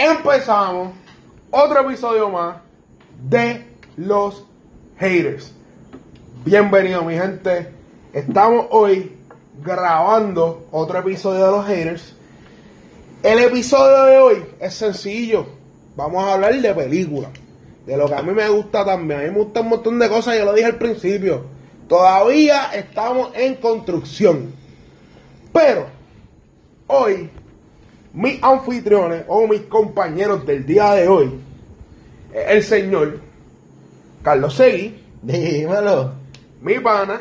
Empezamos otro episodio más de los haters. Bienvenido mi gente. Estamos hoy grabando otro episodio de los haters. El episodio de hoy es sencillo. Vamos a hablar de películas. De lo que a mí me gusta también. A mí me gusta un montón de cosas, yo lo dije al principio. Todavía estamos en construcción. Pero hoy mis anfitriones o mis compañeros del día de hoy, es el señor Carlos Segui, Dímelo. mi pana,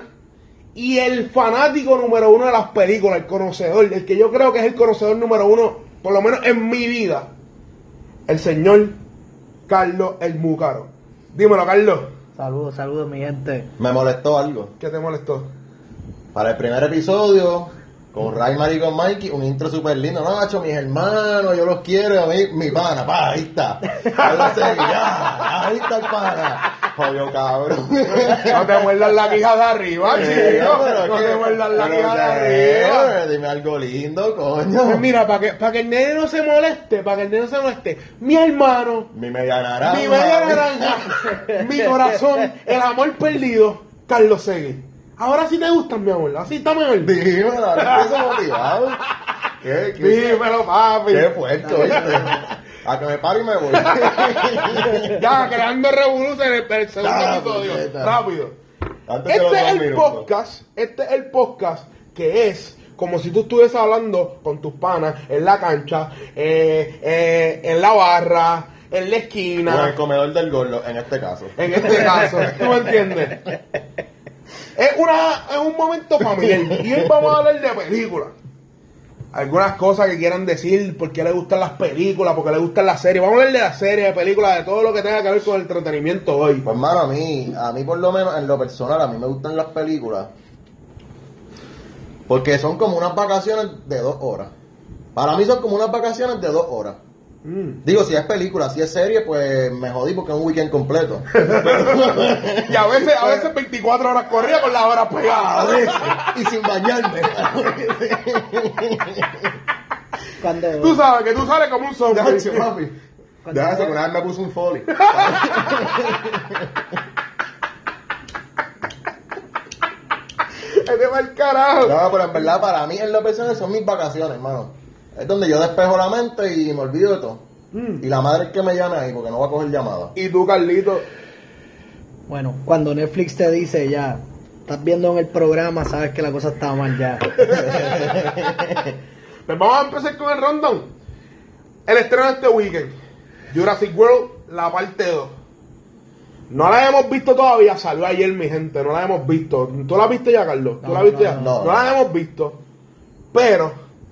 y el fanático número uno de las películas, el conocedor, el que yo creo que es el conocedor número uno, por lo menos en mi vida, el señor Carlos el Múcaro. Dímelo, Carlos, Saludos, saludos, mi gente. Me molestó algo. ¿qué te molestó? Para el primer episodio, con Raymar y con Mikey, un intro súper lindo. No, macho, mis hermanos, yo los quiero. A mí, mi pana, pa, ahí está. Ya, ahí está el pana. Joder, cabrón. No te muerdas la quija de arriba, chico. No te muerdas la quija de arriba. Dime algo lindo, Pues coño. mira, para que, para que el nene no se moleste, para que el nene no se moleste, mi hermano, Mi media naranja. mi media naranja, mi corazón, el amor perdido, Carlos Segui. Ahora sí te gustan, mi amor, así está mejor. Dímelo, ahora estoy motivado. ¿Qué, qué, Dímelo, papi. qué fuerte, ¿oíste? A que me pare y me voy. Ya, creando revoluciones en el segundo Ah, episodio. puñeta. Rápido. Antes Este es el minutos. podcast, este es el podcast que es como si tú estuvieses hablando con tus panas en la cancha, eh, eh, en la barra, en la esquina. Con el comedor del gordo, en este caso. En este caso, ¿tú me entiendes? Es, una, es un momento familiar. Y vamos a hablar de películas. Algunas cosas que quieran decir, por qué les gustan las películas, por qué les gustan las series. Vamos a hablar de las series, de películas, de todo lo que tenga que ver con el entretenimiento hoy. Pues hermano, a mí, a mí por lo menos en lo personal, a mí me gustan las películas. Porque son como unas vacaciones de dos horas. Para mí son como unas vacaciones de dos horas. Mm. Digo, si es película, si es serie, pues me jodí porque es un weekend completo. Y a veces, a veces 24 horas corría con las horas pegadas. y sin bañarme. Cuando, Tú sabes que tú sales como un zombie. Cuando- Déjame que una vez me puse un folly. Este va el carajo. No, pero en verdad para mí en lo personal son mis vacaciones, hermano. Es donde yo despejo la mente y me olvido de todo. Mm. Y la madre es que me llame ahí porque no va a coger llamada. Y tú, Carlito. bueno, cuando Netflix te dice ya, estás viendo en el programa, sabes que la cosa está mal ya. Pues vamos a empezar con el rundown. El estreno de este weekend. Jurassic World, la parte 2. No la hemos visto todavía, salió ayer mi gente, no la hemos visto. ¿Tú la viste ya, Carlos? ¿Tú No, la viste no, ya? no, No, no. la hemos visto. Pero,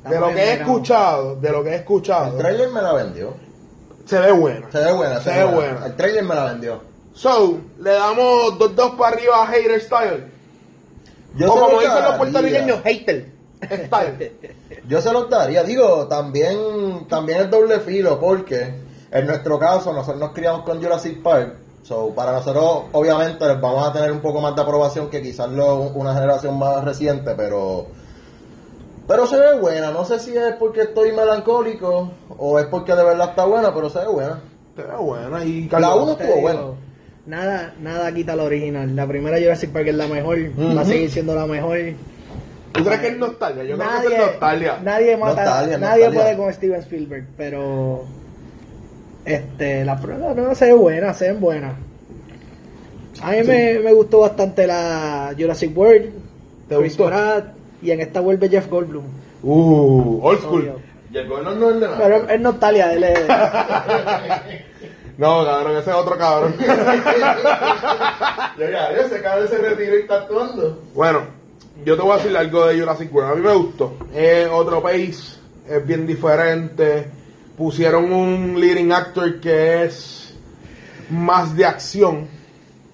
de lo que he escuchado, de lo que he El escuchado, trailer me la vendió. se ve buena. Se ve buena, Se ve buena. El trailer me la vendió. So, le damos dos dos para arriba a Hater Style. Yo o se como los dicen los daría. puertorriqueños, Hater Style. Yo se los daría. Digo, también, también es doble filo porque en nuestro caso nosotros nos criamos con Jurassic Park. So, para nosotros, obviamente, vamos a tener un poco más de aprobación que quizás lo- una generación más reciente, pero pero se ve buena. No sé si es porque estoy melancólico o es porque de verdad está buena, pero se ve buena. Se ve buena. Y La uno estuvo buena. Nada, nada quita la original. La primera Jurassic Park es la mejor, va a seguir siendo la mejor. ¿Tú crees que es nostalgia? Yo creo que nadie, es nostalgia. nadie mata, Nostalgia, nadie nostalgia. puede con Steven Spielberg, pero este la prueba no se ve buena, se ven buenas. A mí me, me gustó bastante la Jurassic World, ¿Te Chris gustó? Pratt, y en esta vuelve Jeff Goldblum. Uh, old school. Obvio. Y el gol no es de Pero es nostalgia, él es- No, cabrón, ese es otro cabrón. ese cabrón se retiró y está actuando. bueno, yo te voy a decir algo de Jurassic World. A mí me gustó. Es otro país, es bien diferente. Pusieron un leading actor que es más de acción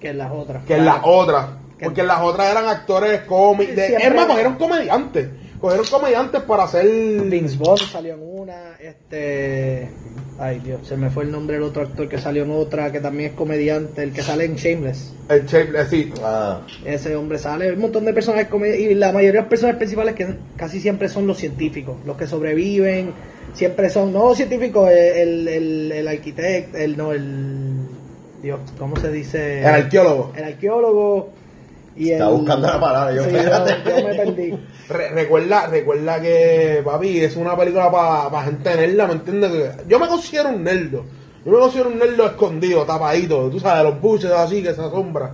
que en las otras. que en las otras. Porque las otras eran actores cómicos. Es más, cogieron comediantes. Cogieron comediantes para hacer. Vince Vaughn salió en una, este... Ay Dios, se me fue el nombre del otro actor que salió en otra, que también es comediante, el que sale en Shameless. El shape, eh, sí. Ah, Ese hombre sale, un montón de personajes y la mayoría de los personajes principales que casi siempre son los científicos, los que sobreviven siempre son, no científicos, el, el, el arquitecto, el, no, el, Dios, ¿cómo se dice? El arqueólogo. El arqueólogo y Estaba el... buscando la palabra, yo, Sí, espérate. yo, yo me perdí. Re- recuerda, recuerda que, papi, es una película para gente nerda, ¿me entiendes? Yo me considero un nerdo. Yo me considero un nerdo escondido, tapadito. Tú sabes, los buches así que se asombra.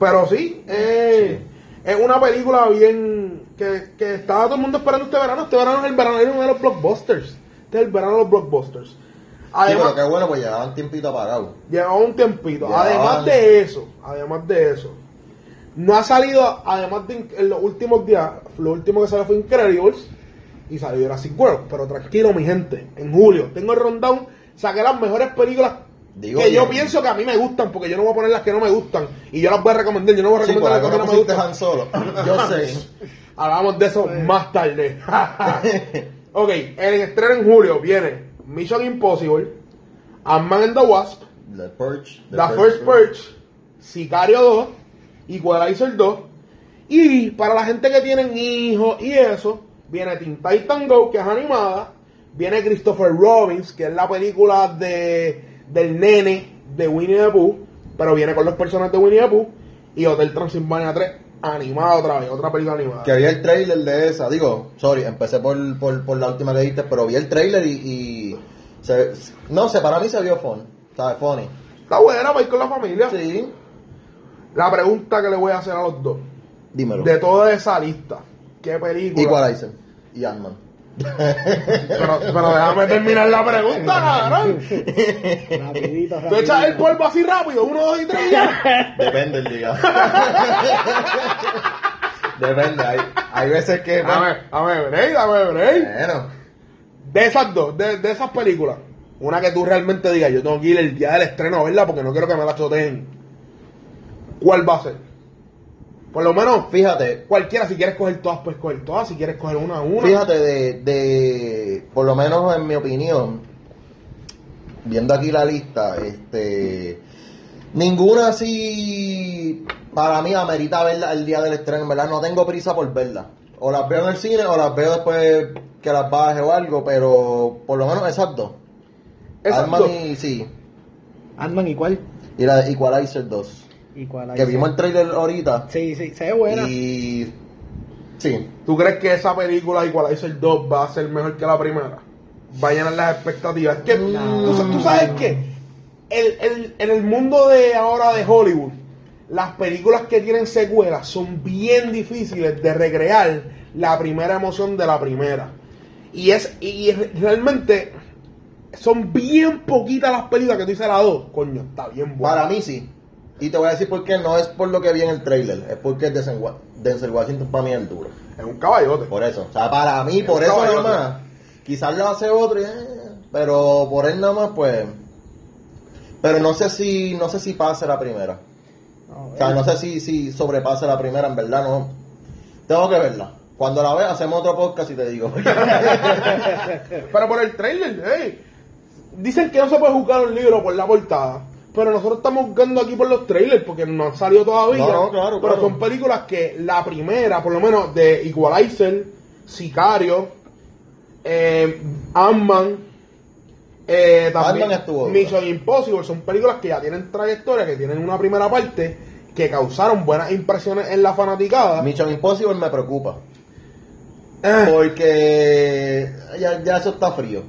Pero sí, eh, es una película bien. Que, que estaba todo el mundo esperando este verano. Este verano es el verano de los blockbusters. Este es el verano de los blockbusters. Sí, Además, pero qué bueno, pues llevaban tiempito apagado. Llevaba un tiempito. Además de eso, además de eso, no ha salido, además de en los últimos días, lo último que salió fue Incredibles y salió Jurassic World. Pero tranquilo, mi gente, en julio tengo el rundown, saqué las mejores películas Digo que yo bien. pienso que a mí me gustan, porque yo no voy a poner las que no me gustan y yo las voy a recomendar. Yo no voy a Sí, recomendar las algo que no me gustan. Han Solo. Yo sé. Hablamos de eso más tarde. ok, el estreno en julio viene Mission Impossible, Ant-Man and the Wasp, The Purge. The First Purge, Sicario 2, Equalizer 2. Y para la gente que tienen hijos y eso, viene Teen Titan Go, que es animada. Viene Christopher Robbins, que es la película de, del nene de Winnie the Pooh, pero viene con los personajes de Winnie the Pooh. Y Hotel Transilvania 3, animada otra vez, otra película animada. Que vi el trailer de esa. Digo, sorry, empecé por, por, por la última que dijiste, pero vi el trailer y. y se- no sé, para mí se vio fun. ¿Sabes? Funny. Está buena para ir con la familia. Sí. La pregunta que le voy a hacer a los dos. Dímelo. De toda esa lista, ¿qué película? Equalizer. Y Ant-Man. Pero, pero déjame terminar la pregunta, cabrón. Rapidito, Tú echas el rapidito. polvo así rápido, uno, dos y tres ya. Depende el día. Depende. Hay, hay veces que. Dame, dame break, dame break. Bueno. De esas dos, de, de esas películas, una que tú realmente digas, yo tengo que ir el día del estreno a verla porque no quiero que me la choteen. ¿Cuál va a ser? Por lo menos, Fíjate, cualquiera, si quieres coger todas, pues coger todas, si quieres coger una a una. Fíjate, de, de, por lo menos en mi opinión, viendo aquí la lista, este, ninguna así para mí amerita verla el día del estreno, en verdad no tengo prisa por verla. O las veo en el cine o las veo después que las baje o algo, pero por lo menos esas dos. Esas Ant-Man y sí, Ant-Man y cuál? y la de Equalizer 2. ¿Y cuál hay? Que vimos el trailer ahorita Sí, sí, se ve buena. y sí, ¿Tú crees que esa película Equalizer 2 va a ser mejor que la primera? Va a llenar las expectativas. Es que, No. ¿tú, sa- tú sabes que el, el- en el mundo de ahora de Hollywood, las películas que tienen secuelas son bien difíciles de recrear la primera emoción de la primera. Y es y re- realmente son bien poquitas las películas que tú dices la 2. Coño, está bien buena. Para mí sí. Y te voy a decir por qué. No es por lo que vi en el trailer. Es porque Denzel Wa- Denzel Washington para mí es el duro. Es un caballote. Por eso. O sea, para mí, por eso nada más. Quizás lo hace otro. y, eh, pero por él nada más, pues. Pero no sé si no sé si pase la primera. No, O sea, no sé si, si sobrepase la primera. En verdad, no. Tengo que verla. Cuando la vea, hacemos otro podcast y te digo. Pero por el trailer, hey, dicen que no se puede juzgar un libro por la portada. Pero nosotros estamos jugando aquí por los trailers porque no han salido todavía. No, claro, Pero claro. son películas que la primera, por lo menos de Equalizer, Sicario, eh, Ant-Man, eh, también estuvo. Mission Impossible, son películas que ya tienen trayectoria, que tienen una primera parte, que causaron buenas impresiones en la fanaticada. Mission Impossible me preocupa. Eh, Porque ya, ya eso está frío.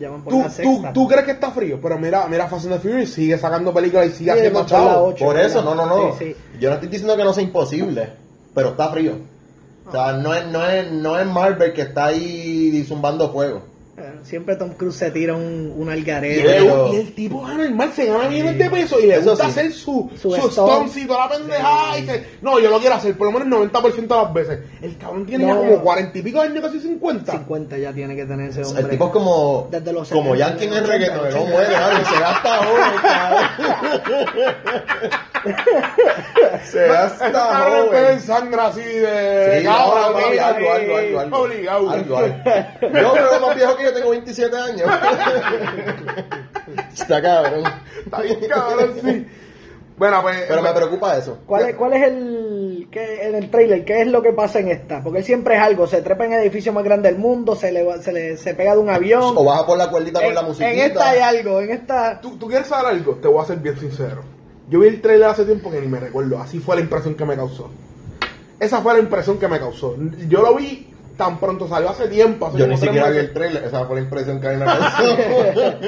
Ya van por ¿Tú, la tú, sexta. tú crees que está frío, pero mira, mira Fast and the Furious sigue sacando películas y sigue Sí, haciendo van por eso, no, no, no. Sí, sí. Yo no estoy diciendo que no sea imposible, pero está frío. O sea, no es, no es, no es Marvel que está ahí zumbando fuego. Siempre Tom Cruise se tira un, un Y, algarete. Pero- el, y el tipo gana el mal, se gana millones de pesos y le Eso gusta sí. hacer su, Su su, y toda la pendejada. y se- no, yo lo quiero hacer por lo menos el 90% de las veces. El cabrón tiene ya como 40 y pico años, casi 50. 50 ya tiene que tener ese hombre. El tipo es como, Desde los como 70, Yankee en el 80, reggaetón, no 80. muere, se gasta cabrón. se Cabrón, joven. sangre así de Sí, cabra, no, papi, algo, algo, algo, algo. Obligado. Algo, algo. Yo creo más viejo que yo tengo 27 años. Está cabrón. Está bien cabrón, sí. Bueno, pues. Pero me preocupa eso. ¿Cuál es, ¿Cuál es el qué- en el trailer, ¿qué es lo que pasa en esta? Porque él siempre es algo, se trepa en el edificio más grande del mundo, se le, va- se le se pega de un avión. O baja por la cuerdita con la musiquita. en esta hay algo, en esta... ¿Tú, ¿Tú quieres saber algo? Te voy a ser bien sincero. Yo vi el trailer hace tiempo que ni me recuerdo. Así fue la impresión que me causó. Esa fue la impresión que me causó. Yo lo vi tan pronto, salió hace tiempo. hace Yo ni siquiera vi el trailer, esa fue la impresión que hay en la canción.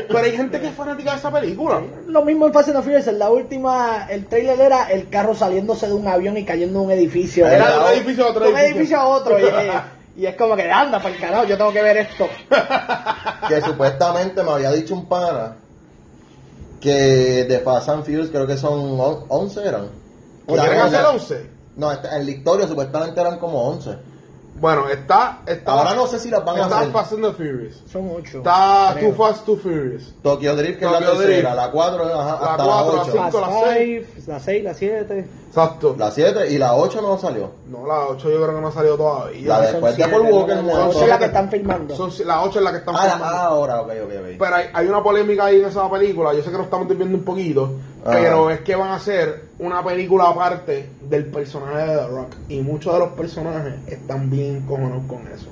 Pero hay gente que es fanática de esa película. Lo mismo en Fast and the Furious, en la última, el trailer era el carro saliéndose de un avión y cayendo en un edificio. Era de un edificio a de otro un edificio a otro. Y, y es como que anda para el carajo, yo tengo que ver esto. que supuestamente me había dicho un pana que de Fast and Furious creo que son on- 11 eran. ¿O no, hacer no, 11? No, este- en la historia supuestamente eran como 11. Bueno, está. está Ahora no sé si las van a está hacer. Fast and the Furious. Son ocho. Está creo. Too Fast, Too Furious. Tokyo Drift, que es Tokyo la tercera, Drift. la 4, ajá, La hasta cuatro, la la 8. cinco. Fast la seis. Five, la 6, la 7. Exacto. La 7 y la 8 no salió. No, la 8 yo creo que no ha salido todavía. La de- Después de Paul Walker, La no, 8 son es la que siete. están filmando. Son, la 8 es la que están Ah, la- filmando. ah, ahora, ok, ok, ok. Pero hay, hay una polémica ahí en esa película, yo sé que lo estamos viendo un poquito, Ajá. pero es que van a hacer una película aparte del personaje de The Rock. Y muchos de los personajes están bien cojonados con eso.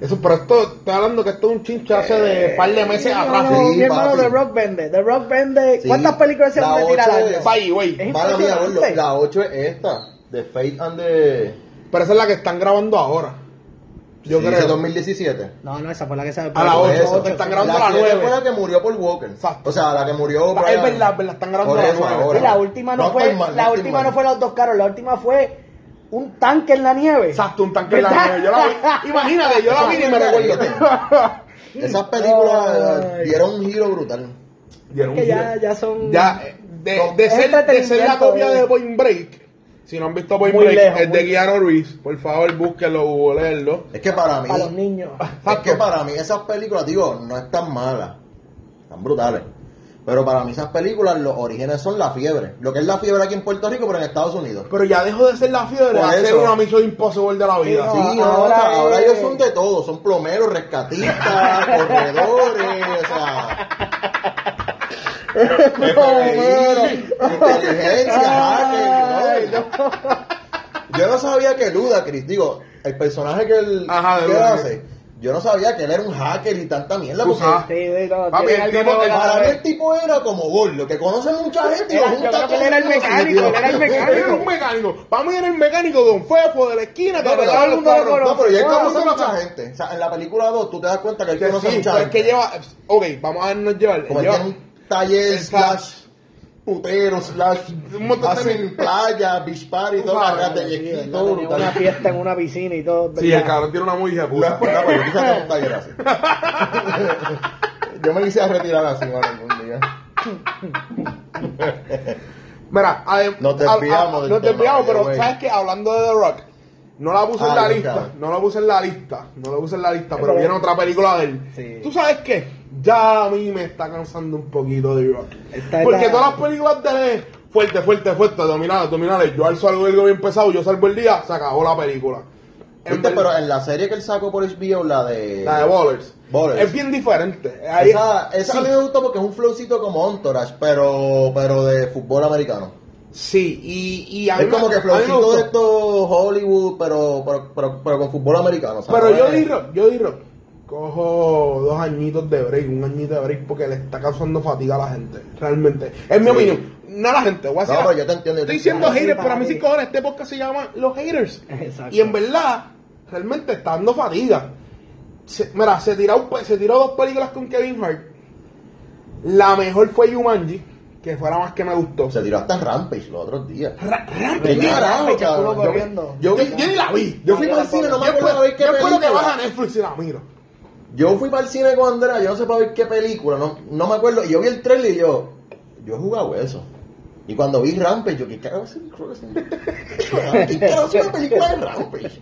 Eso, pero esto, estoy hablando que esto es un chinche hace de un par de meses atrás. no, Sí, mi hermano. The Rock vende. The Rock vende. Sí. ¿Cuántas películas se La van a tirar ocho al es- año? Mala mía, gordo, la 8 es esta. The Fate and the... Pero esa es la que están grabando ahora. Yo Sí, creo. dice 2017. No, no, esa fue la que se A la Por ocho, eso. están grabando la a la siete 9. fue la que murió por Walker. Exacto. O sea, la que murió Es verdad, es verdad, están grabando la ahora. Y la última no No fue, mal, la no última no fue los dos carros, la última fue un tanque en la nieve. Exacto, un tanque en la nieve. Yo la vi. Imagínate, yo la vi y me recuerdo. Esas películas dieron un giro brutal. Dieron que un ya, giro. ya son. Ya, eh, de, Son- de ser, de ser la copia de Point Break. Si no han visto Point Muy Break, lejos, es de Keanu Reeves. Por favor, búsquenlo, googleenlo. Es que para mí, para los niños. es que para mí esas películas, digo, no están malas. Están brutales. Pero para mí esas películas, los orígenes son la fiebre. Lo que es la fiebre aquí en Puerto Rico, pero en Estados Unidos. Pero ya dejó de ser la fiebre ser eso. una Mission Impossible de la vida. no, Sí, no, ahora o sea, ahora ellos son de todo, son plomeros, rescatistas, corredores, o sea, inteligencia. Yo no sabía que Ludacris, digo, el personaje que él, Ajá, que hace, yo no sabía que él era un hacker y tanta mierda, porque. Sí, no, Papi, el tipo- para mí el tipo era como gordo, que conoce mucha gente y lo Era- yo junta creo que él era el mecánico, él era el Él era mecánico. un mecánico. Para mí era el mecánico de un fefo de la esquina que No, pero el mundo lo. No, pero ya él conoce no mucha gente. O sea, en la película 2 tú te das cuenta que él Que conoce sí, mucha pero es gente. que lleva. Ok, vamos a vernos llevar. Como lleva- taller slash putero slash Un montón de- playa, beach party, todo, ski, ¿verdad? todo una fiesta en una piscina y todo. Sí, ¿verdad? el cabrón tiene una muy hija puta. pero yo quise hacer un taller así. yo me quise a retirar así, mano, algún día. Mira, adem- Nos a- a- desviamos nos tema, desviamos, pero. ¿sabes qué? Hablando de The Rock, no la puse en Ah, la lista, no la puse en la lista, no la puse en la lista, pero Pero- viene otra película de él. Sí. ¿Tú sabes qué? Ya a mí me está cansando un poquito The Rock. Esta Porque la- todas las películas de fuerte, fuerte, fuerte, dominales, dominales, yo alzo algo algo bien pesado, yo salvo el día, se acabó la película. En ¿Viste? ver- Pero en la serie que él sacó por HBO, la de... la de Ballers. Ballers. Es bien diferente. Ahí- Esa, esa sí. a mí me gustó porque es un flowcito como Entourage, pero, pero de fútbol americano. Sí, y, y a mí Es como me- que flowcito de estos Hollywood, pero, pero, pero, pero con fútbol americano. ¿sabes? Pero yo di rock, yo di rock. Cojo dos añitos de break, un añito de break porque le está causando fatiga a la gente. Realmente. Es mi Sí. opinión. No a la gente, voy a decir. No, pero yo te entiendo, Estoy diciendo haters, pero a mí sí cojones, este podcast se llama Los Haters. Exacto. Y en verdad, realmente está dando fatiga. Se- mira, se tiró, se tiró dos películas con Kevin Hart. La mejor fue Jumanji, que fue la más que me gustó. Se tiró hasta Rampage los otros días. Ra- Rampage, ¿Qué carajo, Rampage, cabrón? estuvo Yo-. Yo, yo, yo ni la vi. yo fui No, para el yo cine, no me acuerdo de ver qué yo espero que baja Netflix y la miro. Yo fui para el cine con Andrea, yo no sé para ver qué película, no, no me acuerdo. Y yo vi el trailer y yo, yo he jugado eso. Y cuando vi Rampage, yo, ¿qué carajo es ¿Qué carajo es una película de Rampage?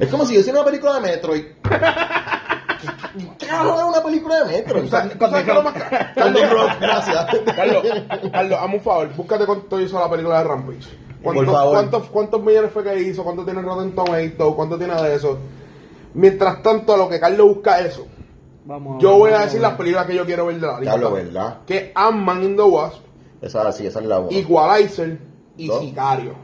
Es como si yo hiciera una película de Metroid. ¿Qué qué carajo es una película de Metroid? O sea, ¿tú sabes qué es lo más ca- Carlos gracias. Carlos, Carlos, hazme un favor, búscate cuánto hizo la película de Rampage. ¿Cuántos, Por favor. ¿cuántos, cuántos millones fue que hizo? ¿Cuánto tiene Rotten Tomatoes? ¿Cuánto tiene de eso? Mientras tanto, a lo que Carlos busca eso, Vamos yo voy a decir las películas que yo quiero ver de la lista. Carlos, ¿verdad? Que Ant-Man in the Wasp, Esa sí, esa es la buena. Equalizer y. Sicario.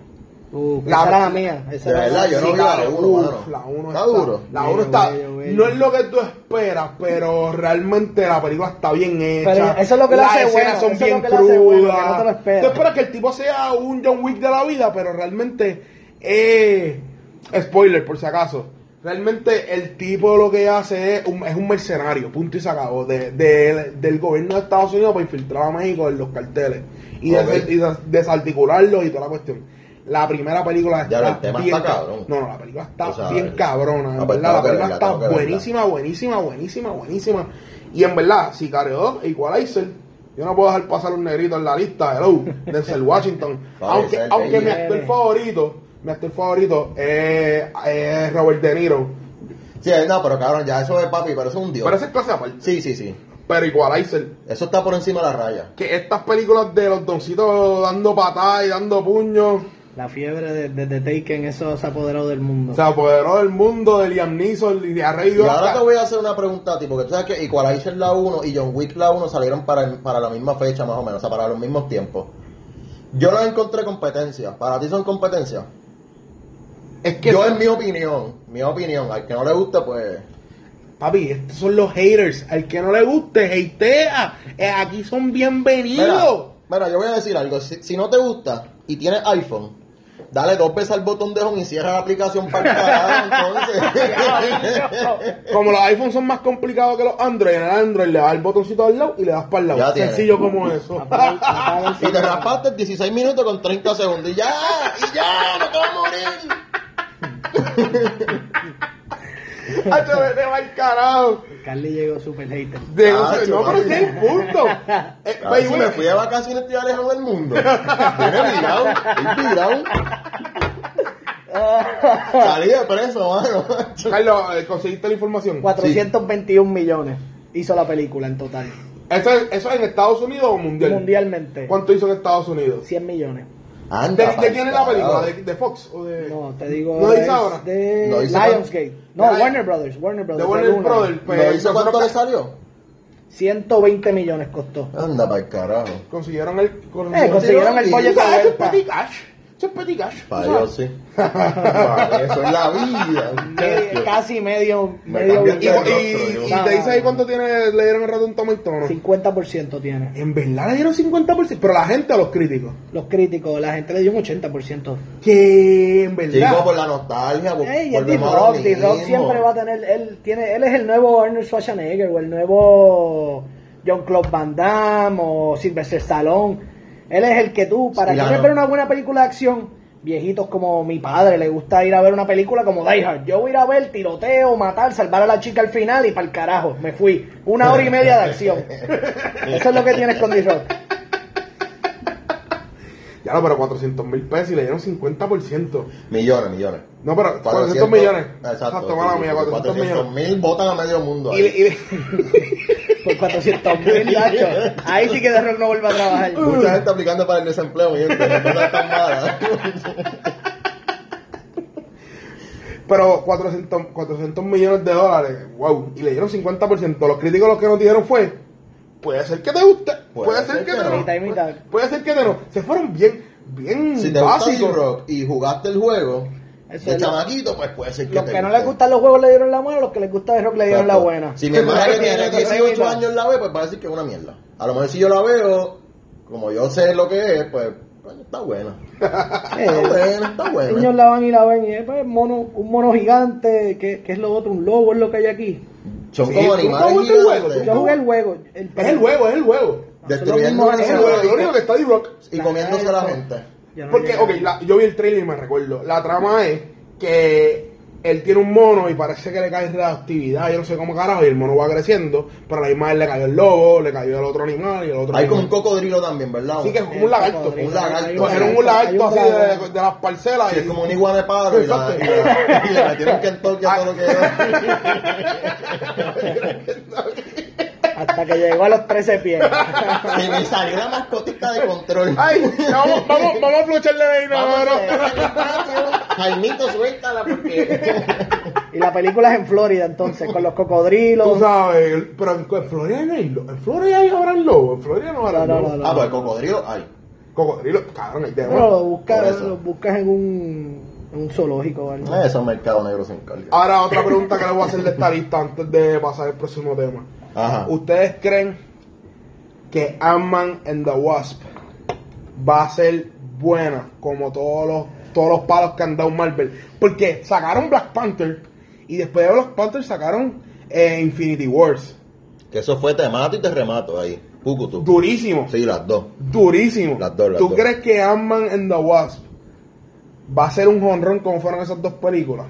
La- esa era la mía. Esa De verdad, yo no vi la claro, uno, uf, mano. La 1 Está duro. La Bello, 1 está. bello, bello. No es lo que tú esperas, pero realmente la película está bien hecha. Pero eso es lo que la Las hace escenas bueno, son eso es bien lo que la hace bueno, crudas. que no te lo esperas. Tú esperas que el tipo sea un John Wick de la vida, pero realmente. Eh, spoiler, por si acaso. Realmente el tipo lo que hace es un, es un mercenario, punto y se acabó, de, de- del gobierno de Estados Unidos para infiltrar a México en los carteles y, Ok. des- y des- desarticularlos y toda la cuestión. La primera película Ya, está el tema bien está ca- cabrón. No, no, la película está O sea, bien cabrona. En verdad, la película verla, está buenísima, buenísima, buenísima, buenísima. Y en verdad, Sicario 2 e Equalizer, yo no puedo dejar pasar un negrito en la lista, hello, Denzel Washington. Aunque aunque mi actor favorito, mi actor favorito es, es Robert De Niro. Sí, no, pero cabrón, ya eso es papi, pero eso es un dios. Pero esa es clase aparte. Sí, sí, sí. Pero Equalizer, Eso está por encima de la raya. que estas películas de los doncitos dando patadas y dando puños, La fiebre de, de, de Taken, eso se apoderó del mundo. se apoderó del mundo de Liam Neeson y de Arrey Y ahora te voy a hacer una pregunta a ti, porque tú sabes que Equalizer la 1 y John Wick la 1 salieron para, para la misma fecha más o menos, o sea, para los mismos tiempos. Yo no encontré competencia. ¿Para ti son competencia? Es que Yo en mi opinión, mi opinión, al que no le guste, pues... Papi, estos son los haters. Al que no le guste, hatea. Eh, aquí son bienvenidos. mira, yo voy a decir algo. Si, si no te gusta y tienes iPhone, dale dos veces al botón de home y cierra la aplicación para el carajo, entonces. Como los iPhones son más complicados que los Android, en el Android le das el botoncito al lado y le das para el lado. Ya tiene. Sencillo como eso. Y te raspaste 16 minutos con 30 segundos y ya, y ya, no te vas a morir. Hacho, vete pa'l carajo. Carly llegó super hater. Hacho, sé, no, pero el punto. Eh, A ver, si me fui de vacaciones estoy alejado del mundo. Viene virado, estoy virado. Salí de preso, mano. Carlos, eh, ¿conseguiste la información? 421 millones hizo la película en total. ¿Eso es, ¿Eso es en Estados Unidos o mundial? Mundialmente. ¿Cuánto hizo en Estados Unidos? 100 millones. Anda, ¿De, de quién es la película? ¿De, de Fox? ¿O de, No, te digo. ¿No dice ahora? De No Lionsgate. No, De Warner Brothers. Warner de Brothers. Warner el uno. Brothers? ¿No Pues, hizo cuánto le salió? 120 millones costó. Anda para el carajo. consiguieron el... Eh, consiguieron el pollo Petty cash. Para Dios, sí. Eso es la vida. Casi medio, Me medio Y, el y- y te dice ahí cuánto tiene, le dieron el Rotten Tomato, ¿no? 50% tiene. En verdad le dieron 50%, pero la gente a los críticos. Los críticos, la gente le dio un 80%. Que en verdad. Chico, por la nostalgia, por, Ey, D-Rock, lo D-Rock mismo. siempre va a tener, él tiene, él es el nuevo Arnold Schwarzenegger o el nuevo John Claude Van Damme o Sylvester Stallone. Él es el que tú, para Sí, que claro. ver una buena película de acción, viejitos como mi padre, le gusta ir a ver una película como Die Hard. Yo voy a ir a ver tiroteo, matar, salvar a la chica al final y para el carajo, me fui. Una hora y media de acción. Eso es lo que tienes con D-Rock. Ya no, pero 400 mil pesos y le dieron 50%. Millones, millones. No, pero 400, millones. Exacto. mala sí, mía, sí, 400 millones. mil botan a medio mundo. Y, ahí. 400 mil, Ahí sí que D-Rock no vuelve a trabajar. Mucha gente aplicando para el desempleo, mi gente. Pero 400, 400 millones de dólares, wow. Y le dieron 50%. Los críticos lo que nos dijeron fue, puede ser que te guste, puede, ser que te no. Mitad y mitad. Puede ser que te no. Se fueron bien, bien Si te gusta básicos. D-Rock y jugaste el juego Eso de es chamaquito, pues puede ser que Los te que no guste. les gustan los juegos le dieron la mano, los que les gusta de rock le dieron la buena. Si mi hermana que tiene Mitad y 18 mitad. años la ve, pues va a decir que es una mierda. A lo mejor si yo la veo, como yo sé lo que es, pues está buena. Está buena, está Los buena. niños la van y la ven y es pues, mono, un mono gigante, que, que es lo otro, un lobo es lo que hay aquí. Son Sí, como tú animales el gigantes. Yo jugué el juego. El, Es el huevo, es el huevo. Destruyendo Es el huevo. Lo único que está D-Rock. y comiéndose a la gente. No Porque, ok, la- yo vi el trailer y me recuerdo. La trama es que él tiene un mono y parece que le cae radioactividad, yo no sé cómo carajo, y el mono va creciendo, pero a la misma vez le cayó el lobo, le cayó el otro animal y el otro Hay como un animal. cocodrilo también, ¿verdad? Sí, que es como un lagarto. Un lagarto. Cogieron un lagarto así de, de las parcelas Sí, y es como un iguana de paro y, la, y, la- y le metieron Kentucky a todo lo que Hasta que llegó a los 13 pies. Y me salió la mascotita de control. Ay, vamos, vamos, vamos a flocharle de ahí, no, no, no. Jaimito, suéltala porque... y la película es en Florida entonces, con los cocodrilos. Tú sabes, pero en, en Florida no hay en Florida hay habrá lobo, en Florida no habrá No, no, lobo. no, no. Ah, pues el cocodrilo, ay. Cocodrilo, cabrón, hay Pero demás. lo buscas, lo buscas en un, en un zoológico o algo. Eh, Eso es mercado negro sin carga. Ahora otra pregunta que le voy a hacer de esta lista antes de pasar al próximo tema. Ajá. ¿Ustedes creen que Ant-Man and the Wasp va a ser buena como todos los, todos los palos que han dado Marvel? Porque sacaron Black Panther y después de Black Panther sacaron eh, Infinity Wars. Que eso fue temato y terremato ahí. Pucutu. Durísimo. Sí, las dos. Durísimo. Las dos, las ¿Tú dos. crees que Ant-Man and the Wasp va a ser un honrón como fueron esas dos películas?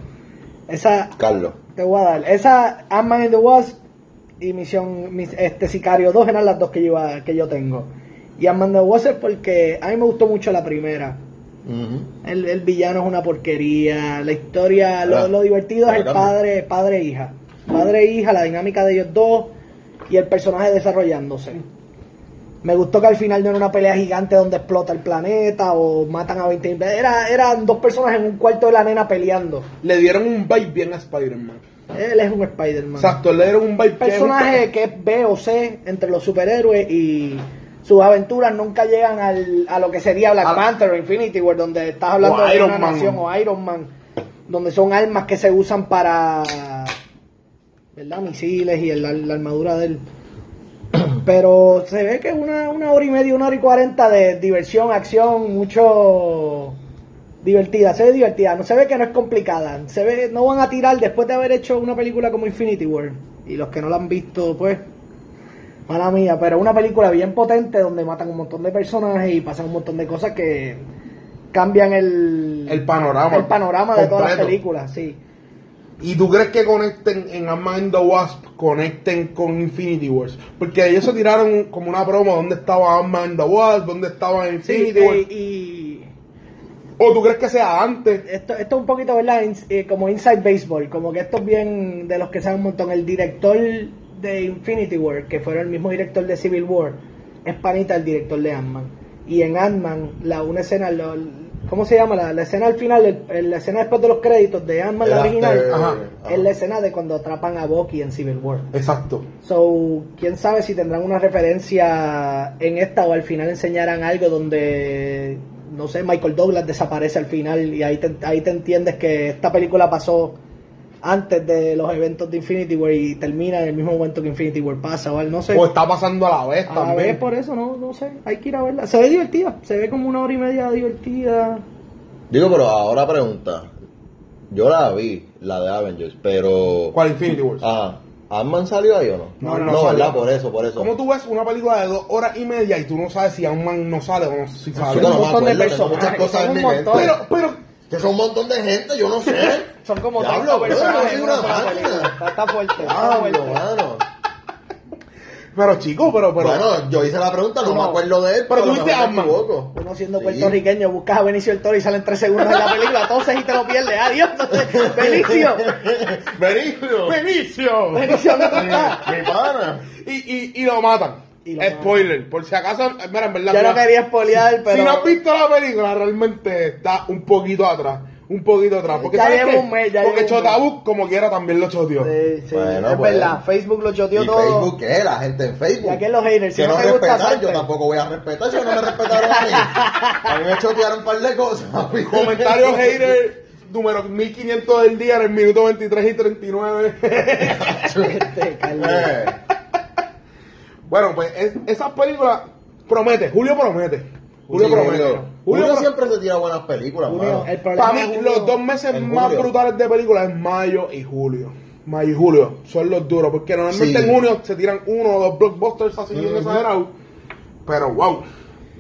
Esa, Carlos. te voy a dar. Esa Ant-Man and the Wasp y Misión mis- este Sicario 2 eran las dos que yo, iba- que yo tengo. Y Ant-Man and the Wasp es porque a mí me gustó mucho la primera. El, el villano es una porquería. La historia, lo, Ah, lo divertido es el padre, padre e hija. Padre e hija, la dinámica de ellos dos y el personaje desarrollándose. Me gustó que al final no era una pelea gigante donde explota el planeta o matan a 20 era Eran dos personas en un cuarto de la nena peleando. Le dieron un vibe bien a Spider-Man. Él es un Spider-Man. Exacto, le dieron un personaje que es B o C entre los superhéroes y sus aventuras nunca llegan al, a lo que sería Black Al- Panther o Infinity War, donde estás hablando O de Iron una Man. nación o Iron Man, donde son armas que se usan para ¿verdad? misiles y el- la armadura de él. Pero se ve que es una, una hora y media, una hora y cuarenta de diversión, acción, mucho divertida, se ve divertida, no se ve que no es complicada, se ve, no van a tirar después de haber hecho una película como Infinity War, y los que no la han visto, pues, mala mía, pero una película bien potente donde matan un montón de personajes y pasan un montón de cosas que cambian el, El panorama. el panorama de todas las películas, sí. ¿Y tú crees que conecten en Ant-Man and the Wasp, conecten con Infinity Wars? Porque ellos se tiraron como una promo, ¿dónde estaba Ant-Man and the Wasp? ¿Dónde estaba Sí, Infinity eh, Wars? y ¿O tú crees que sea antes? esto, esto es un poquito, ¿verdad? Ins- eh, como Inside Baseball, como que esto es bien de los que saben un montón. El director de Infinity War, que fue el mismo director de Civil War, es panita el director de Ant-Man. Y en Ant-Man, la, una escena, lo- ¿cómo se llama? La, la escena al final, el- la escena después de los créditos de Ant-Man, la original, after- Ajá. ajá. es la escena de cuando atrapan a Bucky en Civil War. Exacto. So, quién sabe si tendrán una referencia en esta o al final enseñarán algo donde, no sé, Michael Douglas desaparece al final y ahí te, ahí te entiendes que esta película pasó antes de los eventos de Infinity War y termina en el mismo momento que Infinity War pasa o algo, no sé. O está pasando a la vez A la también. vez por eso, no, no sé, hay que ir a verla. Se ve divertida, se ve como una hora y media divertida. Digo, pero ahora pregunta. Yo la vi, la de Avengers, pero. ¿Cuál Infinity Wars? Ah, ¿Ant-Man salió ahí o no? No, no, no, no. ¿verdad? Por eso, por eso. ¿Cómo tú ves una película de dos horas y media y tú no sabes si Ant-Man no sale o no si Yo sale? no un montón de acuerdo, tengo muchas cosas en mi mente. Pero, pero, Que son un montón de gente, yo no sé. Son como Diablo, 30 bro, personajes yo en soy una una sola máquina. película. Está, está fuerte, Diablo, mano. Pero chico, pero, pero. bueno, yo hice la pregunta, no No. me acuerdo de él, Pero pero, tú viste Ant-Man. equivoco. Uno siendo Sí. puertorriqueño, buscas a Benicio del Toro y salen tres segundos en la película, toses y te lo pierdes. Adiós, Benicio. Benicio. ¡Benicio! Benicio, ¿dónde está? Mi pana. Y, y, y lo matan. Y lo matan. Spoiler, por si acaso, mira, en verdad. Ya no quería spoilear, pero. Si no has visto la película, realmente está un poquito atrás. Un poquito atrás. Porque Ya ¿sabes llevo qué? un mes, ya Porque llevo un mes. Chotabuk, como quiera, también lo choteó. Sí, sí, Bueno, es pues. verdad. Facebook lo choteó ¿Y todo. Facebook qué? La gente en Facebook. Y aquí en los haters, si que no no te gusta, respetar, salte. yo tampoco voy a respetar, si no me respetaron a mí. A mí me chotearon un par de cosas. Comentario hater número 1500 del día en el minuto 23 y 39. Este, Carlos. Eh, bueno, pues es- esas películas promete. Julio promete. Julio promete. Julio. Julio, Julio pro- siempre se tira buenas películas, Julio, el Para mí, Julio- los dos meses más julio. brutales de películas es mayo y julio. Mayo y julio son los duros, porque normalmente Sí. en junio se tiran uno o dos blockbusters así exagerados. Pero wow,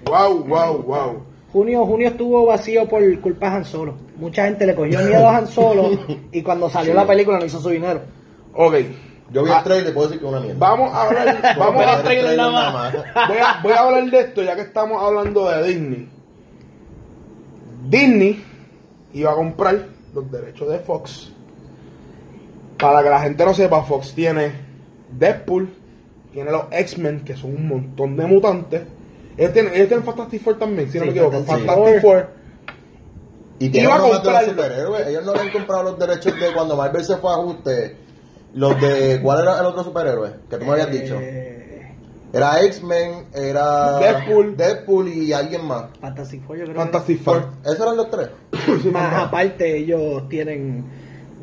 wow, wow, wow. Junio, junio estuvo vacío por culpa de Han Solo. Mucha gente le cogió miedo a Han Solo y cuando salió la película no hizo su dinero. Ok, Yo vi Ah, el trailer y puedo decir que es una mierda. vamos a hablar, vamos a, el trailer nada más. voy, a, voy a hablar de esto ya que estamos hablando de Disney. Disney iba a comprar los derechos de Fox. Para que la gente no sepa, Fox tiene Deadpool, tiene los X-Men, que son un montón de mutantes. Ellos tienen, ellos tienen Fantastic Four también, si no me equivoco. Fantastic Fantastic Four. Four. Y tienen Iba a de los superhéroes. Ellos no le han comprado los derechos de cuando Marvel se fue a ajuste. Los de. ¿Cuál era el otro superhéroe? Que tú me habías dicho. Eh, Era X-Men, era Deadpool. Deadpool y alguien más. Fantastic Four, yo creo. Fantastic Four. ¿Esos eran los tres? Sí, Más aparte, ellos tienen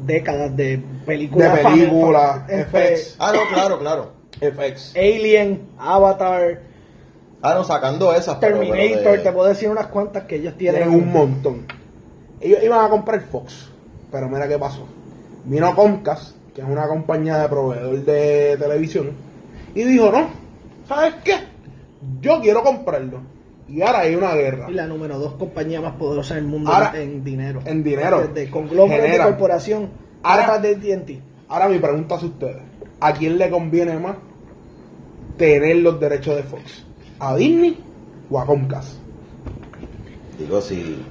décadas de películas. De películas, FX. Ah, no, claro, claro. FX. Alien, Avatar, Ah, no, sacando esas. pero- pero Terminator, de- te puedo decir unas cuantas que ellos tienen. Tienen un montón. Ellos iban a comprar Fox, pero mira qué pasó. Vino Comcast, que es una compañía de proveedor de televisión, y dijo, no, ¿sabes qué? Yo quiero comprarlo. Y ahora hay una guerra. Y la número dos compañía más poderosa del mundo Ahora, en dinero. en dinero. De conglomerado de corporación. Ahora- Ahora de TNT. Ahora mi pregunta es a ustedes. ¿A quién le conviene más tener los derechos de Fox? ¿A Disney o a Comcast? Digo, si.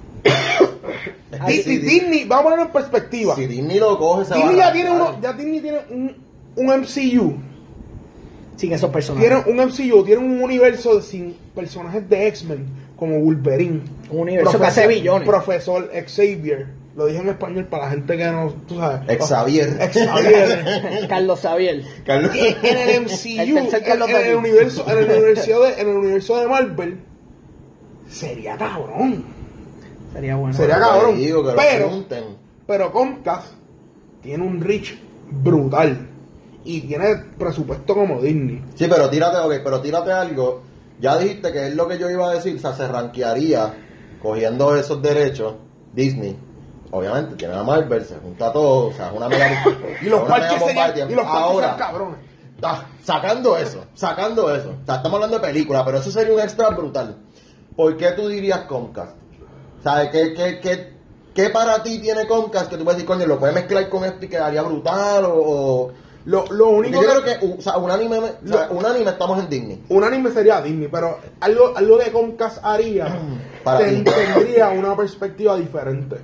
Ay, Di- sí, Disney, vamos a ponerlo en perspectiva. Si Disney lo coge, se Disney va a ya tiene, uno, ya Disney tiene un, un MCU. Sin esos personajes. Tiene un MCU, tiene un universo sin personajes de X-Men como Wolverine. Un universo que hace billones. Profesor Xavier. Lo dije en español para la gente que no, tú sabes. Xavier. Xavier. Carlos Xavier. Carlos. en el MCU, El en, en el universo, en el universo de, en el universo de Marvel, sería cabrón. Sería bueno. Sería cabrón. Digo que lo Pero-. Pero Comcast tiene un reach brutal y tiene presupuesto como Disney. Sí, pero tírate, ok, pero tírate algo. Ya dijiste que es lo que yo iba a decir, o sea, se rankearía cogiendo esos derechos Disney. Obviamente tiene a Marvel, se junta todo, o sea, es una mega Y los una parques serían, y los Ahora, cabrones. ah, sacando eso, sacando eso. O sea, estamos hablando de película, pero eso sería un extra brutal. ¿Por qué tú dirías Comcast? ¿Sabes qué, qué, qué, qué para ti tiene Comcast que tú puedes decir, coño, lo puedes mezclar con esto y quedaría brutal o... o- Lo, lo único yo que, creo que, o sea, un anime, o sea, un anime estamos en Disney. un anime sería Disney, pero algo, algo que Comcast haría Para ten- tendría una perspectiva diferente.